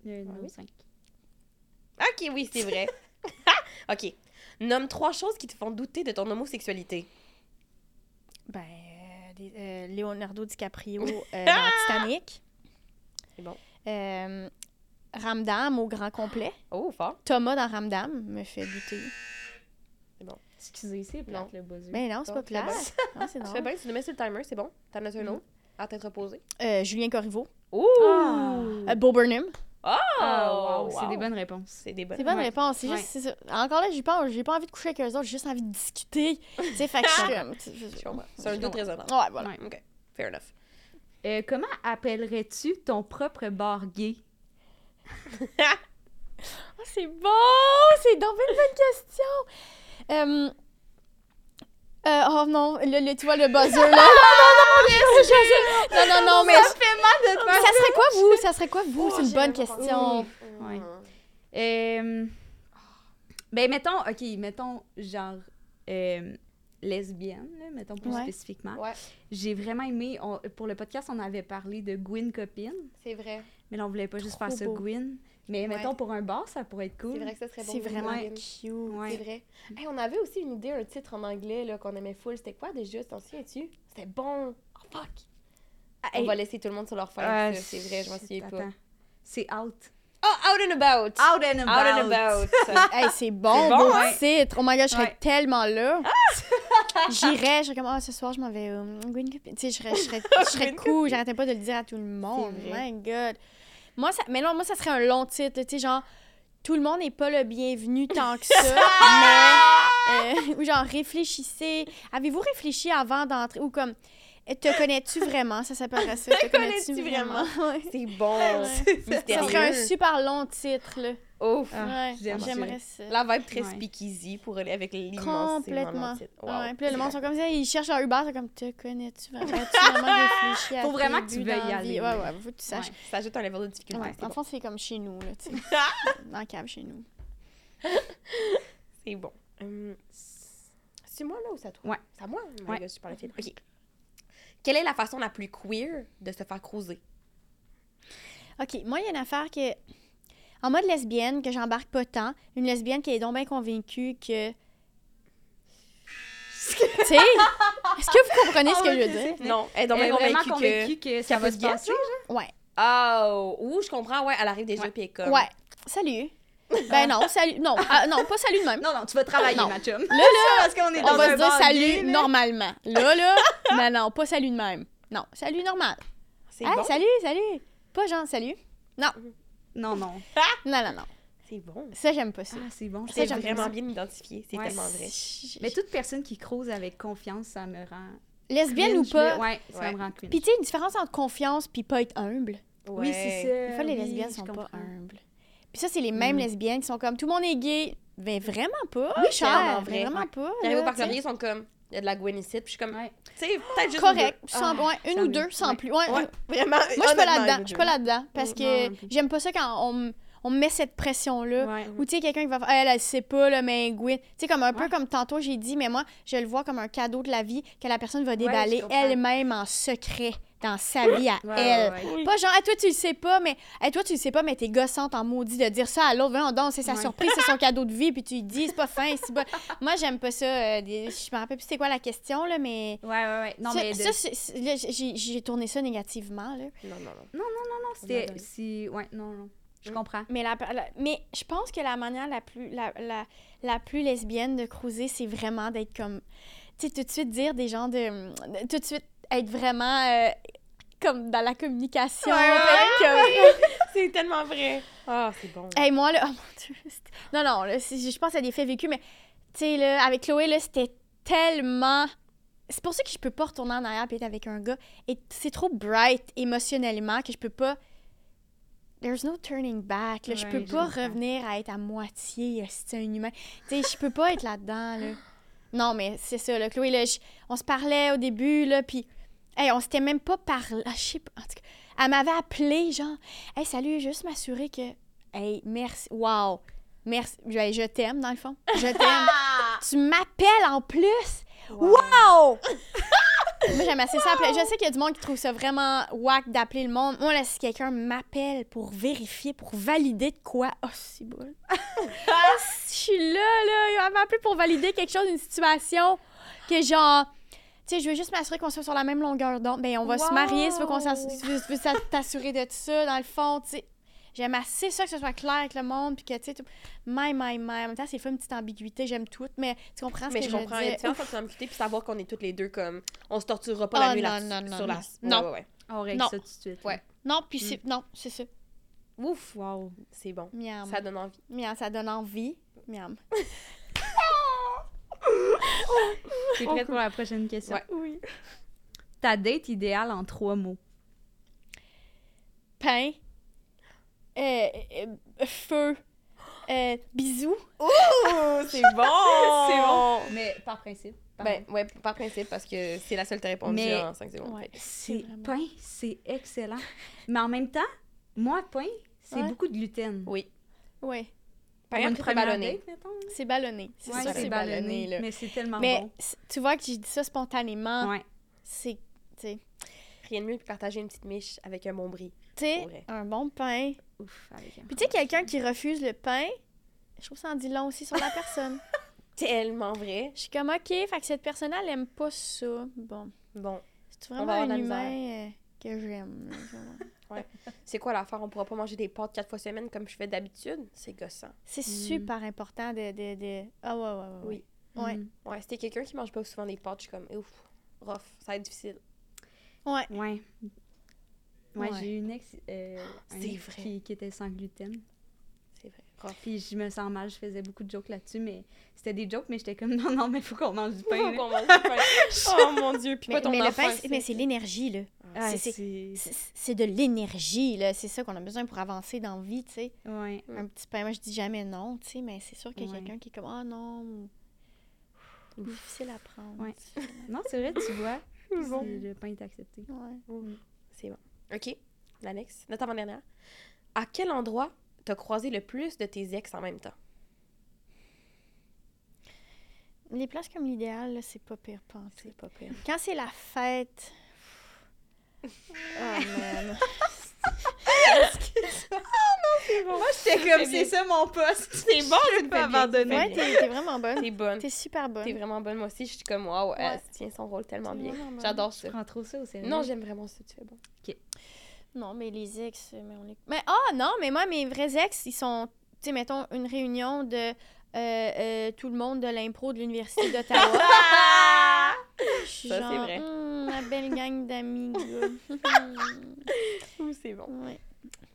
Il y a une Ah oui? cinq. Ok, oui, c'est vrai. ok. Nomme trois choses qui te font douter de ton homosexualité. Ben, euh, des- euh, Leonardo DiCaprio euh, dans Titanic. C'est bon. Ramdam au grand complet. Oh, fort. Thomas dans Ramdam me fait douter. Excusez, c'est plate le buzzer. Ben non, c'est Bon, pas. Non, c'est Tu fais bien, tu le mets sur le timer, c'est bon. T'en as un Mm. autre à tête reposée. Euh, Julien Corriveau. Ouh! Ah. Euh, Bo Burnham. Oh! Wow, c'est wow. des bonnes réponses. C'est des bonnes. C'est bonne Ouais. réponse. C'est Ouais. juste, c'est. Encore là, j'y pense. J'ai pas envie de coucher avec eux autres, j'ai juste envie de discuter. tu sais, fait que. C'est un doute raisonnable. Ouais, voilà. Ouais. Ok, fair enough. Euh, comment appellerais-tu ton propre bar gay? Oh, c'est bon! C'est donc une bonne question! Euh, euh, oh non, le, le- tu vois le buzzer là. non, non, non, je- je- non, non, non, mais. Ça fait mal de te Ça serait quoi vous? Ça serait quoi vous? c'est une bonne question. Ouais. Euh, ben, mettons, OK, mettons, genre, euh, lesbienne, là, mettons plus Ouais. spécifiquement. Ouais, J'ai vraiment aimé, on- pour le podcast, on avait parlé de Gwyn Copine, c'est vrai. Mais là, on voulait pas juste Trop faire ça beau. Gwyn. Mais mettons, pour un bar, ça pourrait être cool. C'est vrai que ça serait bon. C'est vraiment Gwyn. cute. Ouais. C'est vrai. Hey, on avait aussi une idée, un titre en anglais là, qu'on aimait full. C'était quoi déjà? T'en souviens-tu? C'était bon. Oh fuck. Ah, On hey, va laisser tout le monde sur leur euh, ça, c'est vrai, je m'en souviens pas. C'est out. Oh, out and about. Out and Out and about. Hey, c'est bon, C'est bon, beau hein? titre. Oh my god, je serais Ouais. tellement là. J'irais, je serais comme, ah, ce soir, je m'en vais. euh, Tu sais, je serais, je serais, je serais cool. J'arrêtais pas de le dire à tout le monde. My god. Moi, ça, mais non, moi, ça serait un long titre. Tu sais, genre, tout le monde n'est pas le bienvenu tant que ça. mais, euh, ou genre, réfléchissez. Avez-vous réfléchi avant d'entrer? Ou comme, te connais-tu vraiment? Ça s'appellerait ça. Te connais-tu vraiment? C'est bon. Ouais. Ça serait un super long titre, là. Ouf. Ah, ouais, j'aimerais ça. La vibe très Ouais. speakeasy pour aller avec l'immense Complètement. Wow. Ouais. Puis là, le monde sont comme ça, ils cherchent leur Uber, c'est comme, te connais-tu vraiment? As-tu vraiment réfléchi à Faut vraiment que tu veuilles y la vie? aller, Ouais, ouais, faut que tu saches. Ouais. Ça ajoute un level de difficulté. Ouais. c'est En bon. fond, c'est comme chez nous, là, tu sais. Dans la cave chez nous. C'est bon. Hum, c'est moi là ou c'est à toi? Ouais. C'est à moi? Ouais. Je suis par la file. OK. Quelle est la façon la plus queer de se faire cruiser? OK, moi, il y a une affaire que... En mode lesbienne, que j'embarque pas tant, une lesbienne qui est donc bien convaincue que... tu sais, est-ce que vous comprenez ce que je veux dire? Non, elle est donc bien vraiment convaincue que... convaincue que, qu'elle ça va se se passer. Ouais. Oh! Ouh, je comprends, ouais, elle arrive déjà Ouais. puis elle est comme... Ouais. Salut. Ben non, salut. Non, ah, non, pas salut de même. Non, non, tu vas travailler, Non. ma chum. Là, là, Parce qu'on est dans on va un se dire salut normalement. Là, là, non, non, pas salut de même. Non, salut normal. C'est Hey, bon. salut, salut. Pas genre salut. Non, Non, non. non, non, non. C'est bon. Ça, j'aime pas ça. Ah, c'est bon. je C'est vraiment ça. bien identifié. C'est Ouais. tellement vrai. Mais toute personne qui croise avec confiance, ça me rend. Lesbienne cringe, ou pas? mais- Ouais, ça Ouais. me rend cringe. Puis tu sais, une différence entre confiance puis pas être humble. Oui, c'est ça. Des fois, les oui, lesbiennes je sont pas humbles. Puis ça, c'est les mêmes Mm. lesbiennes qui sont comme tout le monde est gay. Ben vraiment pas. Oui, cher. mais vrai. Vraiment Ouais. pas. Sais. Laurier, ils sont comme... Il y a de la Gwen ici, puis je suis comme... Ouais. Tu sais, peut-être juste Correct. Sans, ouais, une ou deux, sans plus. Ouais, vraiment. Moi, je suis pas là-dedans. Je suis pas là-dedans. Parce que j'aime pas ça quand on, on me met cette pression-là. Ouais. Ou tu sais, quelqu'un qui va faire, elle, elle sait pas, là, mais Gwen. Tu sais, comme un peu comme tantôt, j'ai dit, mais moi, je le vois comme un cadeau de la vie que la personne va déballer elle-même en secret dans sa vie à Ouais, elle. ouais, ouais. Pas genre, ah, toi, tu le sais pas, mais hey, toi, tu le sais pas, mais t'es gossante en maudit de dire ça à l'autre. Voyons donc, c'est sa surprise, c'est son cadeau de vie, puis tu lui dis, c'est pas fin, c'est pas. Moi, j'aime pas ça. euh, Je me rappelle plus c'est quoi la question, là, mais. Ouais, ouais, ouais. Non, ça, mais de- j'ai tourné ça négativement, là. Non, non, non. non, c'était. Ouais. c'est- Ouais, non, non. Je Mm. comprends. Mais, la, la- mais je pense que la manière la plus, la, la, la plus lesbienne de cruiser, c'est vraiment d'être comme. Tu sais, tout de suite dire des gens de. de- tout de suite être vraiment. euh, comme dans la communication. Ouais, ouais, C'est tellement vrai. Ah, c'est bon. Hey, moi, là. Oh mon Dieu. Non, non, là, je pense à des faits vécus, mais. Tu sais, là, avec Chloé, là, c'était tellement. C'est pour ça que je peux pas retourner en arrière et être avec un gars. Et c'est trop bright émotionnellement que je peux pas. There's no turning back. Là. je Ouais, peux je pas comprends. revenir à être à moitié euh, si c'est un humain. Tu sais, je peux pas être là-dedans, là. Non, mais c'est ça, là. Chloé, là, je- on se parlait au début, là, puis. Hey, on s'était même pas parlé. Ah, Je sais pas. En tout cas, elle m'avait appelé, genre. Hey, salut, juste m'assurer que. Hey, merci. Wow. Merci. Je, je t'aime, dans le fond. Je t'aime. tu m'appelles en plus? Wow! Moi, j'aime assez ça. appeler. Je sais qu'il y a du monde qui trouve ça vraiment whack d'appeler le monde. Moi, là, si quelqu'un m'appelle pour vérifier, pour valider de quoi, oh, c'est bon. je suis là, là. Il va m'appeler pour valider quelque chose, une situation que genre. Tu sais, je veux juste m'assurer qu'on soit sur la même longueur d'onde. Ben, on va se marier, tu veux qu'on tu veux, tu veux t'assurer de ça, dans le fond, tu sais. J'aime assez ça que ce soit clair avec le monde, puis que, tu sais, tout- my, my, my. En même temps, c'est fait une petite ambiguïté, j'aime tout, mais tu comprends ce Mais que je je comprends. Il y a dis? différentes façons d'amputer puis savoir qu'on est toutes les deux comme. On se torturera pas Ah, la nuit non, là non, non, sur non. la. Non. Ouais, ouais, ouais. On règle Non. ça tout de suite. Ouais. Non, puis c'est... Non, c'est ça. Ouf. Wow. C'est bon. Miam. Ça donne envie. Miam, ça donne envie. Miam. T'es prête pour la prochaine question? Ouais. Oui. Ta date idéale en trois mots? Pain. Euh, euh, feu. Euh, bisous. Oh, c'est bon! C'est bon. Mais par principe. par Ben, ouais, par principe, parce que c'est la seule que t'as répondu Mais- en 5 secondes. Ouais. C'est vraiment- pain, c'est excellent. Mais en même temps, moi, pain, c'est Ouais. beaucoup de gluten. Oui. Ouais. C'est ballonné. C'est ballonné. C'est Ouais, ça, c'est c'est ballonné, ballonné, là. mais c'est tellement Mais bon. tu vois que j'ai dit ça spontanément. Ouais. C'est, tu sais, Rien de mieux que partager une petite miche avec un bon bris. tu sais, un bon pain. Ouf, avec un Puis tu sais, quelqu'un qui refuse le pain, je trouve ça en dit long aussi sur la personne. Tellement vrai. Je suis comme, OK, fait que cette personne-là, elle aime pas ça. Bon. Bon, C'est vraiment un humain que j'aime. vraiment. c'est quoi l'affaire? On pourra pas manger des pâtes quatre fois semaine comme je fais d'habitude? C'est gossant. C'est Mm. super important de, de, de... Ah ouais, ouais, ouais. Oui. ouais. Ouais. Mm. Ouais, si t'es quelqu'un qui mange pas souvent des pâtes, je suis comme, ouf, rough, ça va être difficile. Ouais. Ouais. Ouais, Ouais. j'ai eu une ex, euh, un C'est ex vrai. Qui, qui était sans gluten. Puis je me sens mal, je faisais beaucoup de jokes là-dessus, mais c'était des jokes, mais j'étais comme non, non, mais faut qu'on mange du pain. Faut qu'on mange du pain. oh mon dieu, puis Mais, pas ton mais le pain, c'est- mais c'est l'énergie, là. Ah, c'est- de l'énergie, là. C'est ça qu'on a besoin pour avancer dans la vie, tu sais. Ouais. Mm. Un petit pain, moi, je dis jamais non, tu sais, mais c'est sûr qu'il y a Ouais. quelqu'un qui est comme, ah non, ou- difficile à prendre. Ouais. Non, c'est vrai, tu vois. Bon. si Le pain est accepté. Ouais. C'est bon. OK. La next. Notre avant-dernière. À quel endroit t'as croisé le plus de tes ex en même temps? Les places comme l'idéal, c'est pas pire. C'est pas pire. Quand c'est la fête. Oh man. Moi, j'étais comme, C'est c'est ça mon poste. C'est bon, je peux pas abandonner. Ouais, t'es vraiment bonne. T'es bonne. T'es super bonne. T'es vraiment bonne. Moi aussi, je suis comme, waouh, elle Ouais. tient son rôle tellement bien. J'adore ça. prends trop ça au sérieux? Non, j'aime vraiment ça. Tu fais bon. Non, mais les ex, euh, mais on est. Mais ah non, mais moi, mes vrais ex, ils sont. Tu sais, mettons, une réunion de euh, euh, tout le monde de l'impro de l'Université d'Ottawa. Je suis Ça, c'est genre, vrai. Hum, ma belle gang d'amis, c'est bon. Ouais.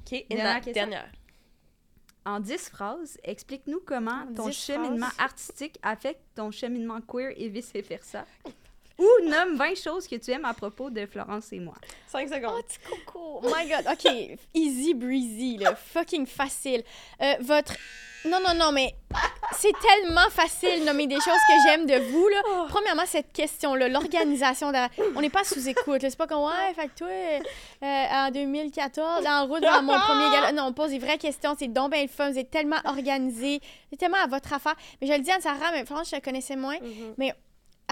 OK. Et Dernière question. dernière. En 10 phrases, explique-nous comment En ton 10 cheminement phrases. artistique affecte ton cheminement queer et vice-versa. Ou nomme 20 choses que tu aimes à propos de Florence et moi. 5 Oh, secondes. petit coco. My God. OK. Easy breezy, là. Fucking facile. Euh, votre. Non, non, non, mais c'est tellement facile de nommer des choses que j'aime de vous, là. Premièrement, cette question-là, l'organisation. derrière- On n'est pas sous écoute. C'est pas comme, ouais, fait que toi, euh, en 2014, en route vers mon premier gala. Non, on pose des vraies questions. C'est donc bien le fun. Vous êtes tellement organisé. C'est tellement à votre affaire. Mais je le dis à Sarah, mais franchement, je la connaissais moins. Mhm.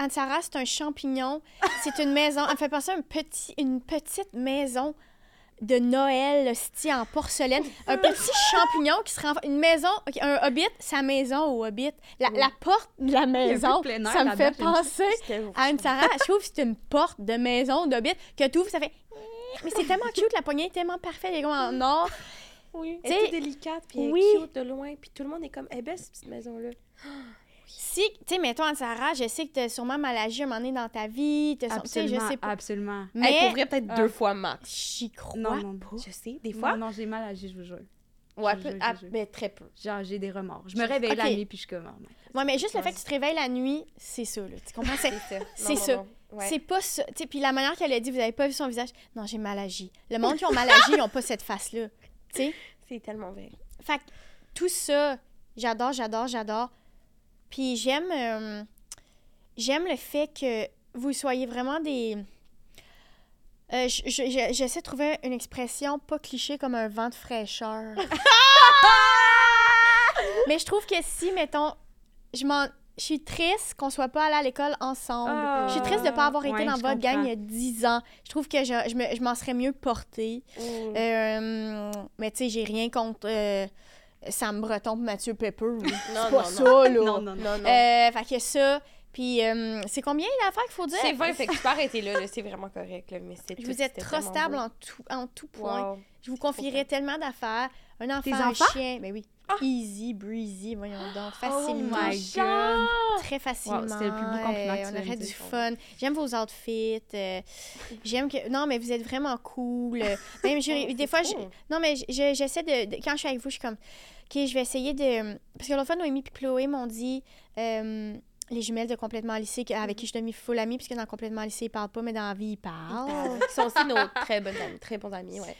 Anne-Sara, c'est un champignon. C'est une maison. Elle me fait penser à un petit, une petite maison de Noël, style en porcelaine. Un petit champignon qui serait en- une maison. un hobbit, sa maison au hobbit. La, la porte de la maison, plein air ça me fait penser à Anne-Sara. Je trouve que c'est une porte de maison d'hobbit que tu ouvres, ça fait. Mais c'est tellement cute, la poignée est tellement parfaite, les gars en or. Oui. Tu Elle est délicate, puis elle est oui. cute de loin, puis tout le monde est comme, elle est belle, cette petite maison-là. Si, tu sais, mettons, Anne-Sara, je sais que t'as sûrement mal agi un moment donné dans ta vie. Tu sais, je Absolument, sais pas. absolument. Mais Elle pourrait peut-être Ah. deux fois max. j'y crois Non, non, pas. Je sais, des fois. Non, non, j'ai mal agi, je vous jure. Ouais, je- peu- je- ah, mais très peu. Genre, j'ai des remords. Je me réveille la nuit, puis je suis comme... Ouais, mais juste le fait que tu te réveilles la nuit, c'est ça, là. Tu comprends? C'est, C'est ça. c'est ça. Ouais. c'est pas ça. Tu puis la manière qu'elle a dit, vous avez pas vu son visage. Non, j'ai mal agi. Le monde qui ont mal agi, ils ont pas cette face-là. Tu sais? C'est tellement vrai. Fait que tout ça, j'adore, j'adore, j'adore. Puis j'aime, euh, j'aime le fait que vous soyez vraiment des. Euh, je- je- je- J'essaie de trouver une expression pas cliché comme un vent de fraîcheur. Mais je trouve que si, mettons, je m'en. Je suis triste qu'on soit pas allé à l'école ensemble. Ah, je suis triste de pas avoir été ouais, dans votre gang il y a 10 ans. Je trouve que je, je me- je m'en serais mieux portée. Euh, mais tu sais, j'ai rien contre euh, Sam Breton et Mathieu Pepper. C'est pas non. ça, là. Non, non, non. Non, non. Euh, fait que ça. Puis, euh, c'est combien l'affaire qu'il faut dire? c'est 20, fait que tu peux arrêter là, là, c'est vraiment correct, là, mais c'est Je tout- vous êtes trop stable en tout, en tout point. Wow. Je vous confierai tellement d'affaires. Un enfant, Tes un enfants? chien. Ben oui. Easy, breezy, voyons donc. Oh Facilement. my God. Très facilement. c'était le plus beau compliment que tu on aurait du fun. J'aime vos outfits. euh, J'aime que. Non, mais vous êtes vraiment cool. Même, Oh, des fois, je- non, mais je- je- j'essaie de, de- Quand je suis avec vous, je suis comme. OK, je vais essayer de. Parce que l'autre fois, Noémie et Chloé m'ont dit. euh, les jumelles de complètement lycée avec qui je suis full amie, puisque dans complètement lycée, ils parlent pas, mais dans la vie, ils parlent. Ils sont aussi nos très bonnes amies, très bons amis, ouais.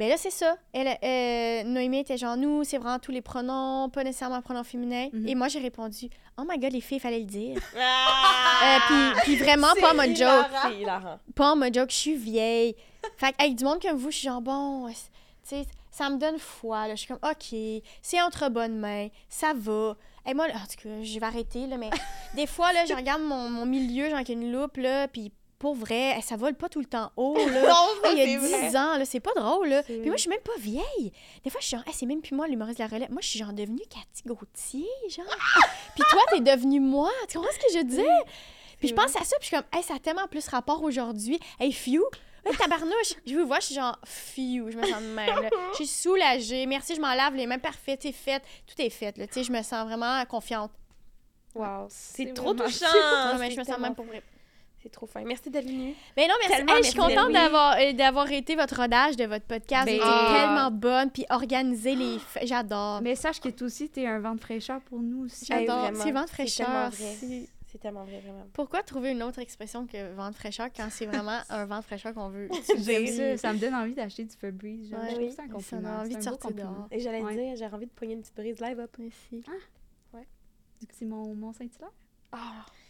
Ben là, c'est ça. Elle, euh, Noémie était genre, nous, c'est vraiment tous les pronoms, pas nécessairement pronoms féminins. Mhm. Et moi, j'ai répondu, oh my god, les filles, il fallait le dire. Euh, Ah! puis, puis vraiment, pas en mode joke. C'est hilarant. Pas en mode joke, je suis vieille. Fait avec du monde comme vous, je suis genre, bon, tu sais, ça me donne foi. Là. Je suis comme, OK, c'est entre bonnes mains, ça va. Et moi, là, en tout cas, je vais arrêter, là, mais des fois, là, je regarde mon, mon milieu, genre avec une loupe, là, puis pour vrai, ça vole pas tout le temps haut, là. Non, Hey, il y a c'est 10 vrai. ans, là, c'est pas drôle, là. C'est Puis moi, je suis même pas vieille. Des fois, je suis genre, Hey, c'est même plus moi l'humoriste de la relève. Moi, je suis genre devenue Cathy Gauthier, genre. puis toi, t'es devenue moi. Tu comprends ce que je dis? Puis je pense à ça, puis je suis comme, hey, ça a tellement plus rapport aujourd'hui. Hey, few. Hey, tabarnouche. Je vous vois, je suis genre, few. Je me sens de même, là. Je suis soulagée. Merci, je m'en lave les mains. Parfait, c'est fait. Tout est fait, là. Tu sais, je me sens vraiment confiante. Wow, c'est C'est trop touchant. Je me sens même pour vrai. C'est trop fin. Merci d'être venu. Mais non, merci. Hey, je suis contente d'avoir euh, d'avoir été votre rodage de votre podcast. Ben- Vous Ah. tellement bonne, puis organiser les... f- J'adore. Mais sache que toi aussi, t'es un vent de fraîcheur pour nous aussi. Hey, J'adore. vraiment, C'est vent de c'est fraîcheur. tellement vrai. c'est- C'est tellement vrai, vraiment. Pourquoi trouver une autre expression que vent de fraîcheur quand c'est vraiment un vent de fraîcheur qu'on veut ça. Ça me donne envie d'acheter du Febreze. Ouais, je trouve oui. ça un Ça compliment. donne envie C'est de un beau sortir compliment. dehors. Et j'allais Ouais. dire, j'ai envie de pogner une petite brise live up. Merci. Du petit Mont, Mont Saint-Hilaire?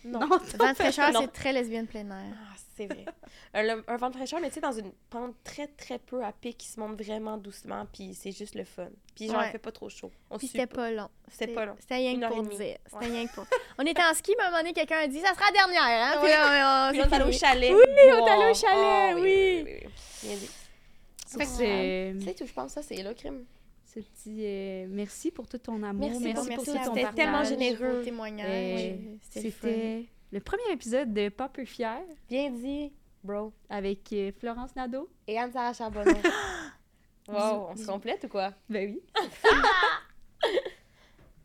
Ah, non. Vent de fraîcheur, Non. c'est très lesbienne plein air. Ah, c'est vrai. un, le- un vent de fraîcheur, mais tu sais, dans une pente très, très peu à pic qui se monte vraiment doucement, puis c'est juste le fun. Puis genre, Ouais. il fait pas trop chaud. On Puis c'était pas long. C'était pas long. C'était rien que pour dire. C'était Ouais. rien que pour... On était en ski, mais à un moment donné, quelqu'un a dit « Ça sera la dernière, hein? » Puis Ouais. là, on, Puis on est allé au chalet. Oui, on est allé au chalet, Ah, oui. oui, oui. Bien dit. Fait que c'est C'est tout, je pense, ça, c'est le crime. Ce petit euh, merci pour tout ton amour. Merci pour tout ton. C'était tellement généreux. Euh, fun. C'était le premier épisode de Pas peu fier Bien dit, bro. avec euh, Florence Nadeau. Et Anne-Sarah Charbonneau. wow, on se complète ou quoi? Ben oui.